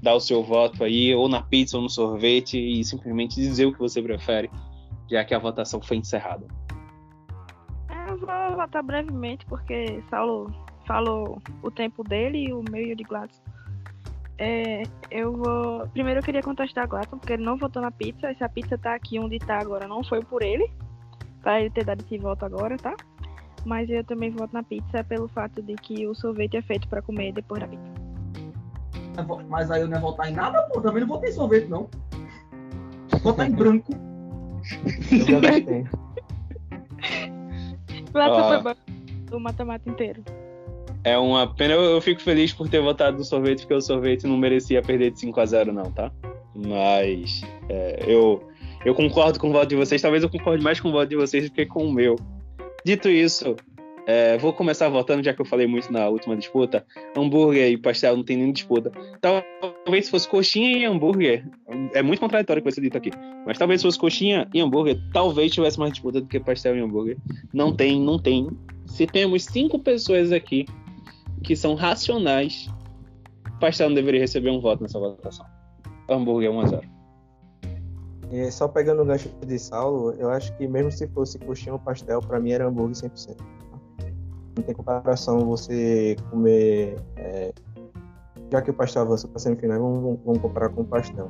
dar o seu voto aí, ou na pizza ou no sorvete, e simplesmente dizer o que você prefere, já que a votação foi encerrada. Eu vou votar brevemente, porque Saulo falou o tempo dele e o meio de Gladys. É, eu vou. Primeiro eu queria contestar a Gladson, porque ele não votou na pizza. Se a pizza tá aqui onde tá agora, não foi por ele. Pra ele ter dado esse voto agora, tá? Mas eu também voto na pizza pelo fato de que o sorvete é feito para comer depois da pizza. Mas aí eu não ia votar em nada, pô. Também não votei em sorvete, não. Vou votar em branco. Eu gostei. Gladson foi o mata-mata inteiro. É uma pena, eu, eu, fico feliz por ter votado no sorvete, porque o sorvete não merecia perder de 5 a 0 não, tá? Mas é, eu, eu concordo com o voto de vocês, talvez eu concorde mais com o voto de vocês do que com o meu. Dito isso, é, vou começar votando, já que eu falei muito na última disputa. Hambúrguer e pastel não tem nem disputa. Talvez se fosse coxinha e hambúrguer, é muito contraditório vai ser dito aqui. Mas talvez se fosse coxinha e hambúrguer, talvez tivesse mais disputa do que pastel e hambúrguer. Não tem, não tem. Se temos cinco pessoas aqui que são racionais, pastel não deveria receber um voto nessa votação. hambúrguer 1x0. E só pegando o gancho de Saulo, eu acho que mesmo se fosse coxinha ou pastel, pra mim era hambúrguer 100%. tá? Não tem comparação você comer. é, já que o pastel avançou pra semifinal, vamos, vamos comparar com o pastel.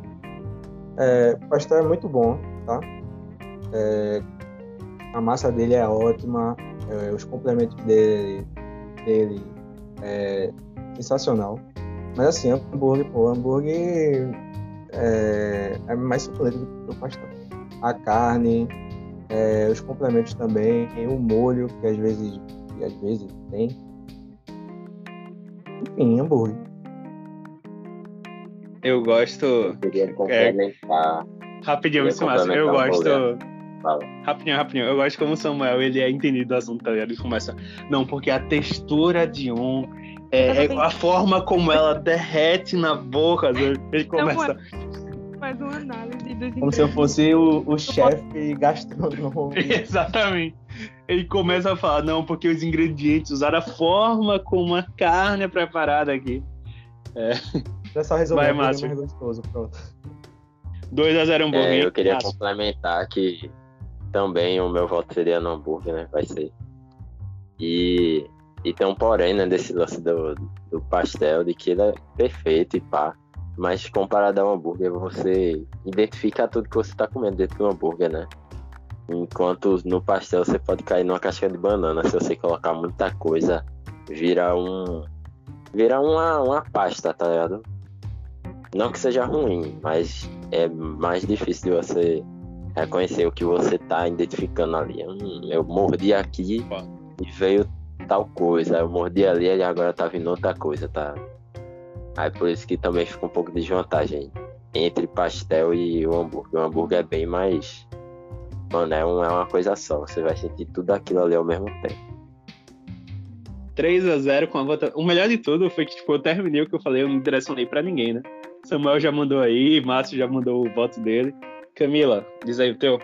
É, pastel é muito bom, tá? É, a massa dele é ótima, é, os complementos dele, dele é sensacional. Mas assim, hambúrguer, pô, hambúrguer é, é mais suculento do que o pastel. A carne, é, os complementos também, o molho, que às vezes, que às vezes tem. Enfim, hambúrguer. Eu gosto. Eu queria complementar. Rapidinho, Eu. Eu gosto. Fala. Rapidinho, rapidinho. Eu gosto como o Samuel ele é entendido do assunto, tá ligado? Ele começa. Não, porque a textura de um. É, é a forma como ela derrete na boca. Ele começa. Faz uma análise dos Como se eu fosse o, o chefe gastronômico. Exatamente. Ele começa a falar, não, porque os ingredientes usaram a forma como a carne é preparada aqui. É só resolver Vai, hambúrguer Márcio. mais gostoso, pronto. 2x0 hambúrguer. É, eu queria Márcio. complementar que também o meu voto seria no hambúrguer, né? Vai ser. E, e tem um porém, né, desse lance do, do pastel, de que ele é perfeito e pá. Mas comparado ao hambúrguer, você identifica tudo que você tá comendo dentro do hambúrguer, né? Enquanto no pastel você pode cair numa casca de banana. Se você colocar muita coisa, vira um. Vira uma, uma pasta, tá ligado? Não que seja ruim, mas é mais difícil de você reconhecer o que você tá identificando ali. Hum, eu mordi aqui e veio tal coisa. Eu mordi ali e agora tá vindo outra coisa, tá? Aí por isso que também fica um pouco de desvantagem entre pastel e o hambúrguer. O hambúrguer é bem mais. Mano, é, um, é uma coisa só. Você vai sentir tudo aquilo ali ao mesmo tempo. 3x0 com a votação. O melhor de tudo foi que tipo, eu terminei o que eu falei, eu não direcionei pra ninguém, né? Samuel já mandou aí, Márcio já mandou o voto dele. Camila, diz aí o teu.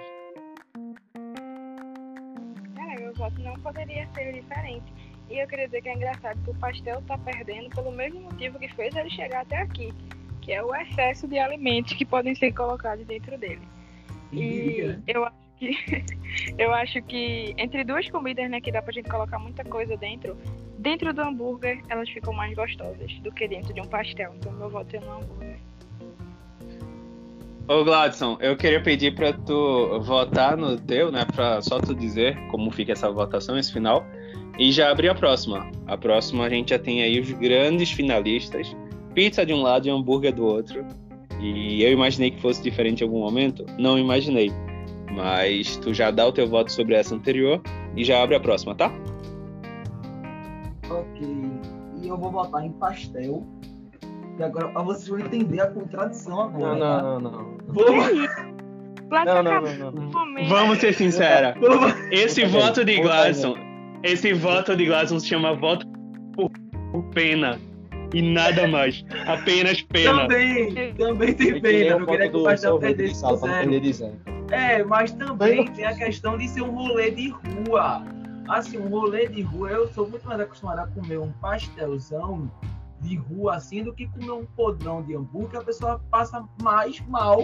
Cara, meu voto não poderia ser diferente. E eu queria dizer que é engraçado que o pastel tá perdendo pelo mesmo motivo que fez ele chegar até aqui, que é o excesso de alimentos que podem ser colocados dentro dele. E eu acho que eu acho que entre duas comidas, né, que dá pra gente colocar muita coisa dentro, dentro do hambúrguer elas ficam mais gostosas do que dentro de um pastel. Então meu voto é no hambúrguer. Ô Gladson, eu queria pedir pra tu votar no teu, né? Pra só tu dizer como fica essa votação, esse final. E já abrir a próxima. A próxima a gente já tem aí os grandes finalistas. Pizza de um lado e hambúrguer do outro. E eu imaginei que fosse diferente em algum momento. Não imaginei. Mas tu já dá o teu voto sobre essa anterior e já abre a próxima, tá? Ok. E eu vou botar em pastel. E agora pra vocês vão entender a contradição Não, agora. não, tá? não, não. Não, tá não, não, não. o momento. Vamos ser sincera. Esse voto de Gladson, esse voto de Gladson se chama voto por, pena. E nada mais. Apenas pena. Também, também tem pena. Não queria que o de perdesse não zero. É, mas também tem a questão de ser um rolê de rua. Assim, um rolê de rua, eu sou muito mais acostumado a comer um pastelzão de rua assim do que comer um podrão de hambúrguer, a pessoa passa mais mal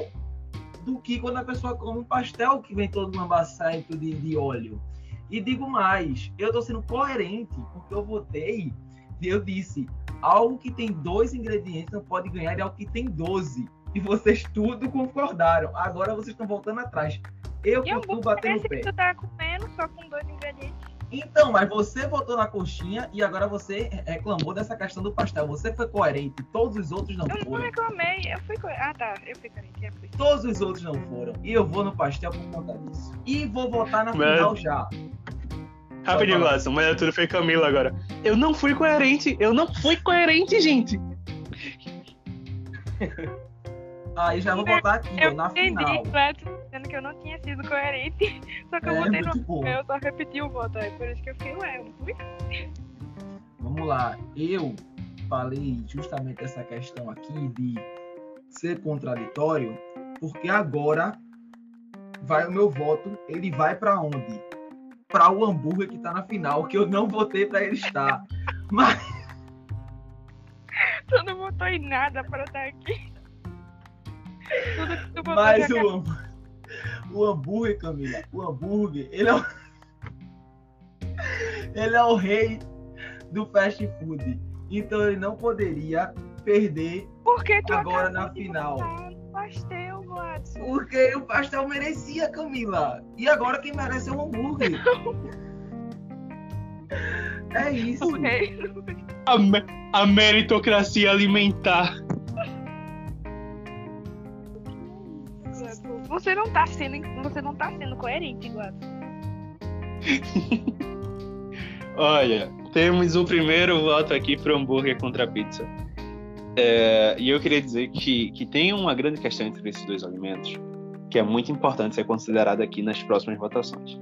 do que quando a pessoa come um pastel que vem todo lambaçado de, de óleo. E digo mais, eu tô sendo coerente, porque eu votei e eu disse, algo que tem dois ingredientes não pode ganhar de algo que tem 12. E vocês tudo concordaram. Agora vocês estão voltando atrás. Eu E continuo hambúrguer batendo o pé. que tu tá comendo só com dois ingredientes. Então, mas você votou na coxinha e agora você reclamou dessa questão do pastel. Você foi coerente, todos os outros não Eu não foram. reclamei, eu fui. co- Ah tá, eu fui carente, eu fui. Todos os outros não foram. E eu vou no pastel por conta disso. E vou votar na Mas- final já. Rapidinho. Gladson, mas tudo foi Camila agora. Eu não fui coerente, eu não fui coerente, gente. Aí já vou votar aqui, ó, Eu na entendi, final. Dizendo que eu não tinha sido coerente. Só que eu É, botei muito no. bom. Eu só repeti o voto aí, por isso que eu fiquei, ué. Vamos lá. Eu falei justamente essa questão aqui de ser contraditório, porque agora vai o meu voto, ele vai para onde? Para o hambúrguer que tá na final, que eu não votei para ele estar. Mas Tu não votou em nada pra estar aqui. Tudo que tu botou Mas já o, hambú- o hambúrguer, Camila, o hambúrguer, ele é o... ele é o rei do fast food. Então ele não poderia perder Por que tu Agora na final. no pastel, Gladson? porque o pastel merecia, Camila. E agora quem merece é o hambúrguer. É isso. A, me- a meritocracia alimentar. Você não tá sendo, você não tá sendo coerente, Gladson. Olha, temos o primeiro voto aqui pro hambúrguer contra pizza. É, e eu queria dizer que, que tem uma grande questão entre esses dois alimentos que é muito importante ser considerada aqui nas próximas votações.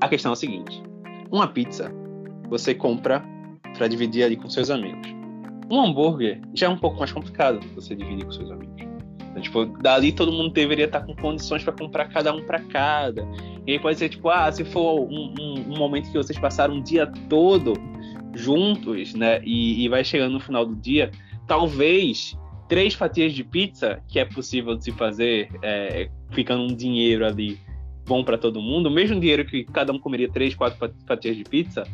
A questão é a seguinte: uma pizza você compra para dividir ali com seus amigos. Um hambúrguer já é um pouco mais complicado você dividir com seus amigos. Então, tipo, dali todo mundo deveria estar com condições para comprar cada um para cada. E aí pode ser tipo, ah, se for um, um- um momento que vocês passaram o dia todo juntos, né? E, e vai chegando no final do dia, talvez três fatias de pizza, que é possível de se fazer, é, ficando um dinheiro ali bom para todo mundo, o mesmo dinheiro que cada um comeria três, quatro fa- fatias de pizza,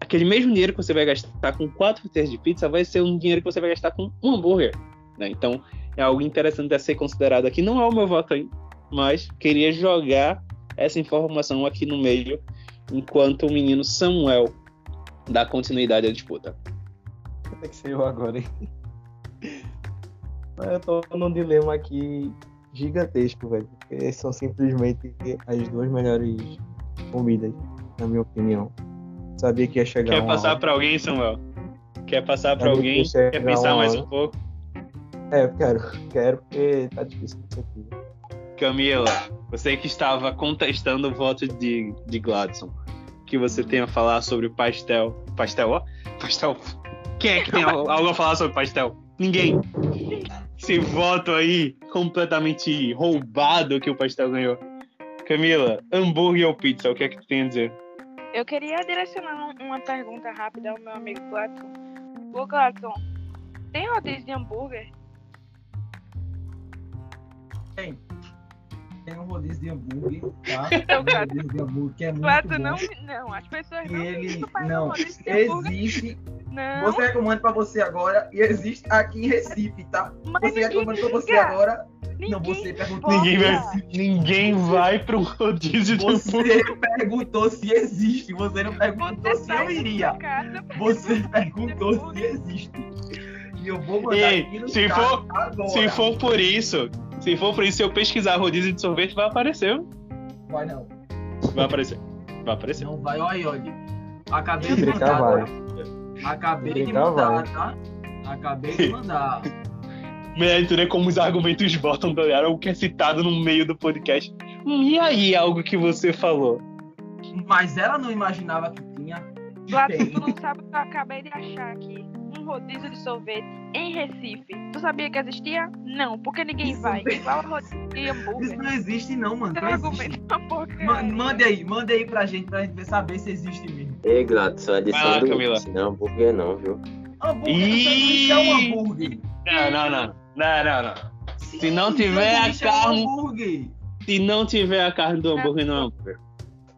aquele mesmo dinheiro que você vai gastar com quatro fatias de pizza vai ser um dinheiro que você vai gastar com um hambúrguer, né? Então é algo interessante a ser considerado aqui. Não é o meu voto aí, mas queria jogar essa informação aqui no meio, enquanto o menino Samuel dá continuidade à disputa. Tem que ser eu agora, hein? Eu tô num dilema aqui gigantesco, velho. Porque são simplesmente as duas melhores comidas, na minha opinião. Sabia que ia chegar Quer passar hora. para alguém, Samuel? Quer passar Sabia alguém? que Quer pensar mais um pouco? É, eu quero. Quero porque tá difícil isso aqui. Camila, você que estava contestando o voto de, de Gladson, o que você tem a falar sobre o pastel? Pastel, ó? Pastel. Quem é que tem al- algo a falar sobre pastel? Ninguém. Esse voto aí completamente roubado que o pastel ganhou. Camila, hambúrguer ou pizza? O que é que tu tem a dizer? Eu queria direcionar um- uma pergunta rápida ao meu amigo Gladson. Ô Gladson, tem rodízio de hambúrguer? Tem. Tem um rodízio de hambúrguer, tá? Então, Um rodízio de hambúrguer que é muito Gladson, bom. não, não, as pessoas E não ele, não, existe, Não, você recomendo pra você agora, e existe aqui em Recife, tá? mas Você ninguém recomendo pra você agora, Ninguém não, você perguntou, importa. Ninguém vai, ninguém vai pro rodízio de hambúrguer. você perguntou se existe, você não perguntou Você se eu iria. casa, Você perguntou se existe. E eu vou mandar Ei, aqui no se for- agora. Se for por isso, se for por isso, se eu pesquisar rodízio de sorvete, vai aparecer. Vai não. Vai aparecer. Vai aparecer. Não vai, olha aí, olha. Acabei de mandar. vai. Acabei de mandar, vai. tá? Acabei de mandar. Mérito, né? Como os argumentos botam, tá ligado? O que é citado no meio do podcast. Hum, e aí, algo que você falou? Mas ela não imaginava que tinha. E Gladson, tem. tu não sabe o que eu acabei de achar aqui. Rodízio de sorvete em Recife. Tu sabia que existia? Não, porque ninguém Isso vai. mesmo. Igual rodízio de Isso hambúrguer. não existe, não, mano. Não existe. argumento é. Ma- Mande aí, mande aí pra gente, pra gente ver- saber se existe mesmo. Ei, Vai lá, adição Camila. do não é hambúrguer não, viu? Hambúrguer, Ih! sanduíche é um hambúrguer. Não, não, não. Não, não, não. Se não Sim, tiver a sanduíche é um carne-. Se não tiver a carne do hambúrguer, não é hambúrguer.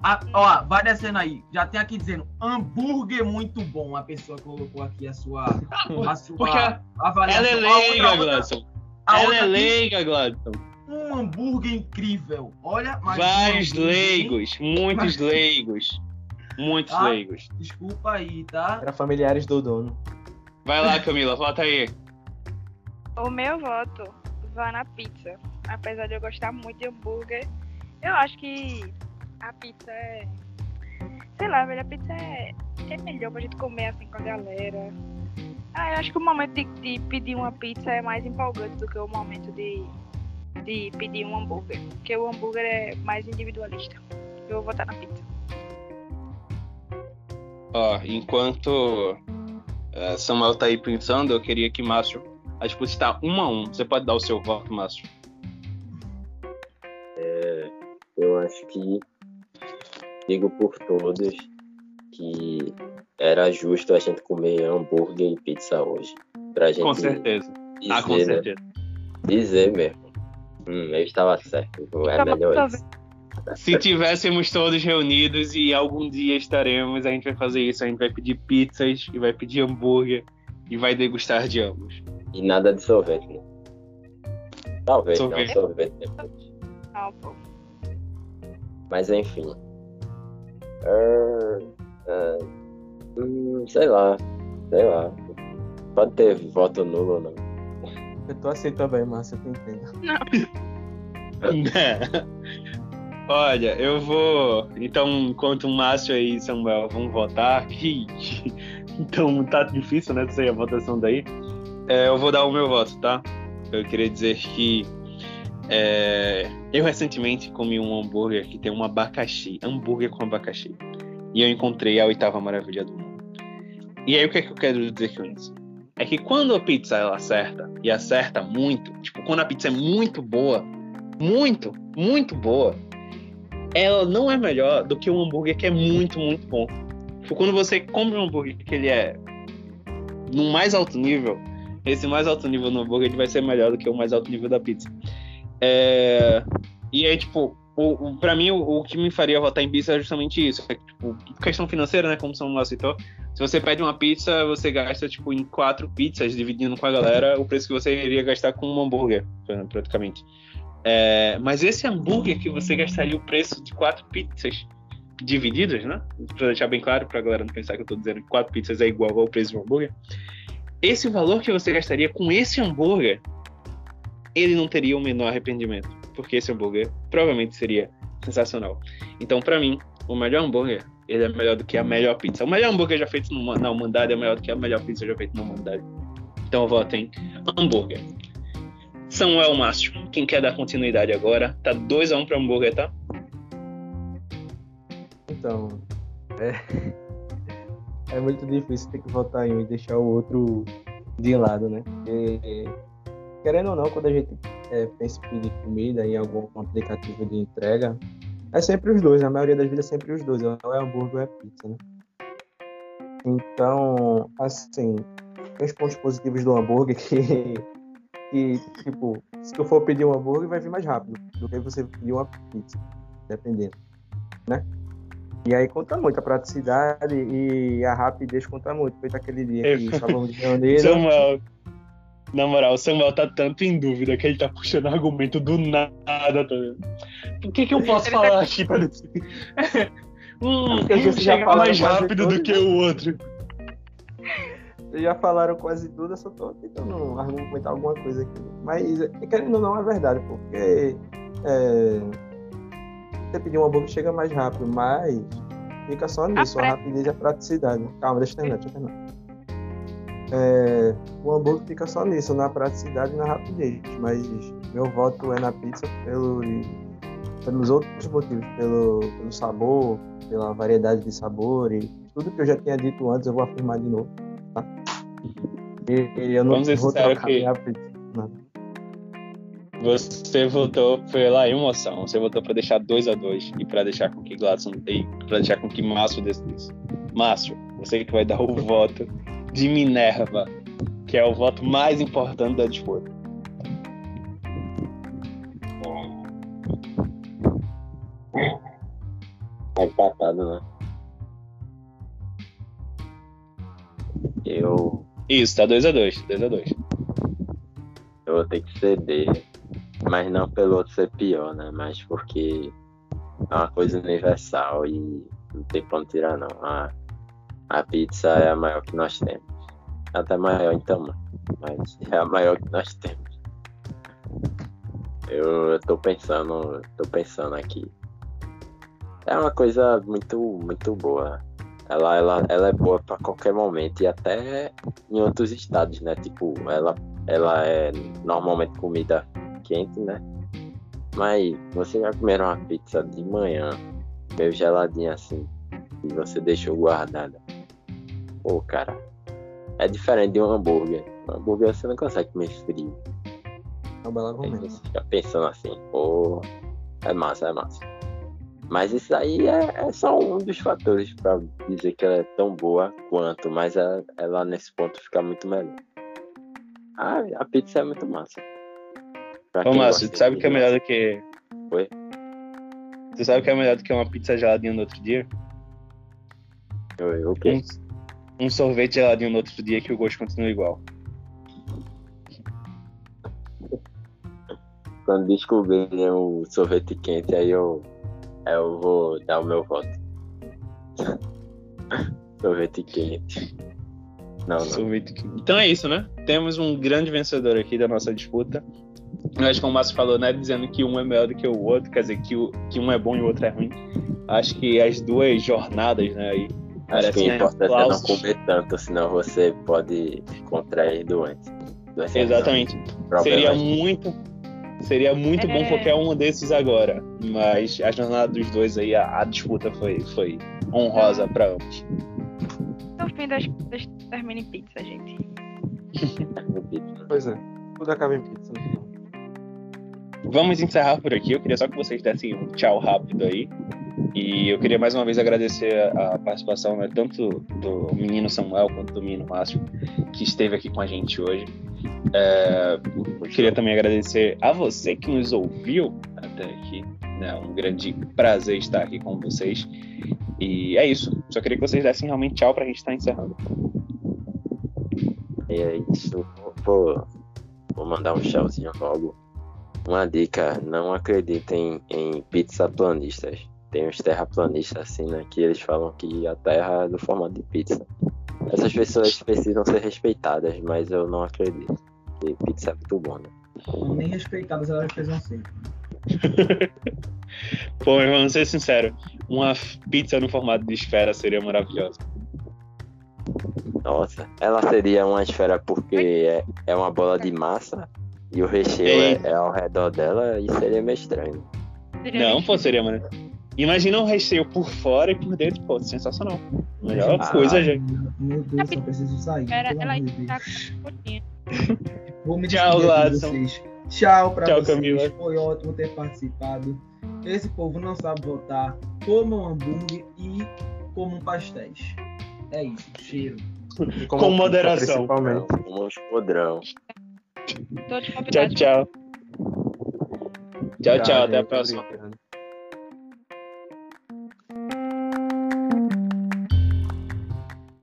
Ah, ó, vai descendo aí. Já tem aqui dizendo hambúrguer muito bom. A pessoa colocou aqui a sua, a sua Porque a- avaliação. Ela é A leiga, outra- Gladson. a Ela é leiga, Gladson. Um hambúrguer incrível. Olha, mas um Vários hambúrguer- leigos. Muitos leigos. Muitos Ah. leigos. Desculpa aí, tá? Era familiares do dono. Vai lá, Camila, vota aí. O meu voto vai na pizza. Apesar de eu gostar muito de hambúrguer, eu acho que a pizza é. Sei lá, velho, a pizza é, é melhor pra gente comer assim com a galera. Ah, eu acho que o momento de, de pedir uma pizza é mais empolgante do que o momento de, de pedir um hambúrguer. Porque o hambúrguer é mais individualista. Eu vou votar na pizza. Ó, enquanto eh, Samuel tá aí pensando, eu queria que Márcio. A disputa está um a um. Você pode dar o seu voto, Márcio. Eu acho que digo por todos que era justo a gente comer hambúrguer e pizza hoje. Pra gente Com certeza. dizer, Ah, com né, certeza. dizer mesmo. Hum, eu estava certo. É Tá melhor isso. Se tivéssemos todos reunidos e algum dia estaremos, a gente vai fazer isso. A gente vai pedir pizzas e vai pedir hambúrguer e vai degustar de ambos. E nada de sorvete, né? Talvez, Sorvete. não sorvete depois. Pô. Mas enfim. Ah, ah, hum, sei lá. Sei lá. Pode ter voto nulo ou não. Eu tô assim também, Márcio, eu te entendo. Olha, eu vou. Então, enquanto o Márcio e Samuel vão votar, que- então tá difícil, né? Sei a votação daí. É, eu vou dar o meu voto, tá? Eu queria dizer que é, eu recentemente comi um hambúrguer que tem um abacaxi, hambúrguer com abacaxi, e eu encontrei a oitava maravilha do mundo. E aí o que, é que eu quero dizer com isso? É que quando a pizza ela acerta e acerta muito, tipo quando a pizza é muito boa, muito, muito boa, ela não é melhor do que um hambúrguer que é muito, muito bom. Tipo, quando você compra um hambúrguer que ele é no mais alto nível, esse mais alto nível no hambúrguer ele vai ser melhor do que o mais alto nível da pizza. É, E aí, tipo, o, o, pra mim, o, o que me faria votar em pizza é justamente isso. É, tipo, questão financeira, né? Como o Samuel citou. Se você pede uma pizza, você gasta, tipo, em quatro pizzas, dividindo com a galera, o preço que você iria gastar com um hambúrguer, praticamente. É, mas esse hambúrguer que você gastaria o preço de quatro pizzas divididas, né? Pra deixar bem claro pra galera não pensar que eu tô dizendo que quatro pizzas é igual ao preço de um hambúrguer. Esse valor que você gastaria com esse hambúrguer, ele não teria o menor arrependimento. Porque esse hambúrguer provavelmente seria sensacional. Então, pra mim, o melhor hambúrguer, ele é melhor do que a melhor pizza. O melhor hambúrguer já feito na humanidade é melhor do que a melhor pizza já feita na humanidade. Então eu voto em hambúrguer. Samuel Márcio, quem quer dar continuidade agora? Tá 2x1 pra hambúrguer, tá? Então, é, é muito difícil ter que votar em um e deixar o outro de lado, né? Porque, querendo ou não, quando a gente é, pensa em pedir comida em algum aplicativo de entrega, é sempre os dois, na maioria das vezes é sempre os dois, ou é hambúrguer ou é pizza, né? Então, assim, tem os pontos positivos do hambúrguer que, que, tipo, se tu for pedir um hambúrguer, vai vir mais rápido do que você pedir uma pizza, dependendo, né? E aí conta muito a praticidade e a rapidez conta muito. Feito aquele dia que Eu- estávamos reunidos. Samuel, na moral, o Samuel tá tanto em dúvida que ele tá puxando argumento do nada, tá vendo? Por que que eu posso Ele falar aqui pra decidir? hum, vocês já falaram mais rápido tudo. do que o outro. Vocês já falaram quase tudo, eu só tô tentando argumentar alguma coisa aqui. Mas, é, querendo ou não, é verdade, porque é, você pedir um hambúrguer chega mais rápido, mas fica só nisso, a pré- rapidez e a praticidade. Calma, deixa eu terminar, deixa eu terminar. É, o hambúrguer fica só nisso, na praticidade e na rapidez. Mas meu voto é na pizza pelo, pelos outros motivos, pelo, pelo sabor, pela variedade de sabor e tudo que eu já tinha dito antes, eu vou afirmar de novo. Tá? E, e eu não Vamos vou trocar que- minha pizza. Não. Você votou pela emoção, você votou pra deixar 2x2 e pra deixar com que Gladson e pra deixar com que Márcio decidisse. Márcio, você que vai dar o voto de Minerva, que é o voto mais importante da disputa. Tá empatado, né? Eu, Isso, tá 2x2, 2x2. eu vou ter que ceder. Mas não pelo outro ser pior, né? Mas porque é uma coisa universal e não tem pra onde tirar, não. A, a pizza é a maior que nós temos. Até maior tamanho, mas é a maior que nós temos. Eu, tô pensando, tô pensando aqui. É uma coisa muito, muito boa. Ela, ela, ela é boa pra qualquer momento e até em outros estados, né? Tipo, ela, ela é normalmente comida quente, né? Mas você vai comer uma pizza de manhã, meio geladinha assim, e você deixou guardada. Pô, cara, é diferente de um hambúrguer. Um hambúrguer você não consegue comer frio. É um belo Aí argumento. você fica pensando assim, pô, é massa, é massa. Mas isso aí é, é só um dos fatores pra dizer que ela é tão boa quanto, mas ela, ela nesse ponto fica muito melhor. Ah, a pizza é muito massa. Pra Ô, Márcio, tu sabe de que é melhor do que. Oi? Tu sabe que é melhor do que uma pizza geladinha no outro dia? Oi, O quê? Um, um sorvete geladinho no outro dia que o gosto continua igual. Quando descobrirem o sorvete quente, aí eu, eu vou dar o meu voto. sorvete quente. Não, não. Sorvete que- Então é isso, né? Temos um grande vencedor aqui da nossa disputa. Mas como o Márcio falou, né? Dizendo que um é melhor do que o outro, quer dizer, que, o, que um é bom e o outro é ruim. Acho que as duas jornadas, né, aí. Acho que o merecem importante é não comer tanto, senão você pode contrair doença. Doença Exatamente. não, Seria muito. Seria muito bom É. qualquer um desses agora. Mas a jornada dos dois aí, a, a disputa foi, foi honrosa pra ambos. No fim das contas, termina em pizza, gente. Pois é. Tudo acaba em pizza. final. Vamos encerrar por aqui. Eu queria só que vocês dessem um tchau rápido aí. E eu queria mais uma vez agradecer a a participação né, tanto do menino Samuel quanto do menino Márcio, que esteve aqui com a gente hoje. É, eu queria também agradecer a você que nos ouviu até aqui. É um grande prazer estar aqui com vocês. E é isso. Só queria que vocês dessem realmente tchau pra gente estar encerrando. E é isso. Vou, vou mandar um tchauzinho logo. Uma dica, não acreditem em pizza planistas. Tem os terraplanistas assim, né? Que eles falam que a terra é do formato de pizza. Essas pessoas precisam ser respeitadas, mas eu não acredito. Porque pizza é muito bom, né? Nem respeitadas elas fez assim. Pô, mas vamos ser sinceros. Uma pizza no formato de esfera seria maravilhosa. Nossa, ela seria uma esfera porque é, é uma bola de massa e o recheio Ei. é, é ao redor dela e seria meio estranho. Não, pô, seria, mano. Imagina um recheio por fora e por dentro, pô, sensacional. Melhor Ah. coisa, gente. Meu Deus, só preciso sair. Ela ainda tá com. Vou me Tchau, despedir de Gladson. vocês. Tchau pra Tchau, vocês. Camila. Foi ótimo ter participado. Esse povo não sabe votar. Comam hambúrguer e comam pastéis. É isso. Cheiro. Com pizza, moderação. Principalmente. Como um podrão. Tchau, tchau. Tchau, tchau. Até a próxima. obrigado.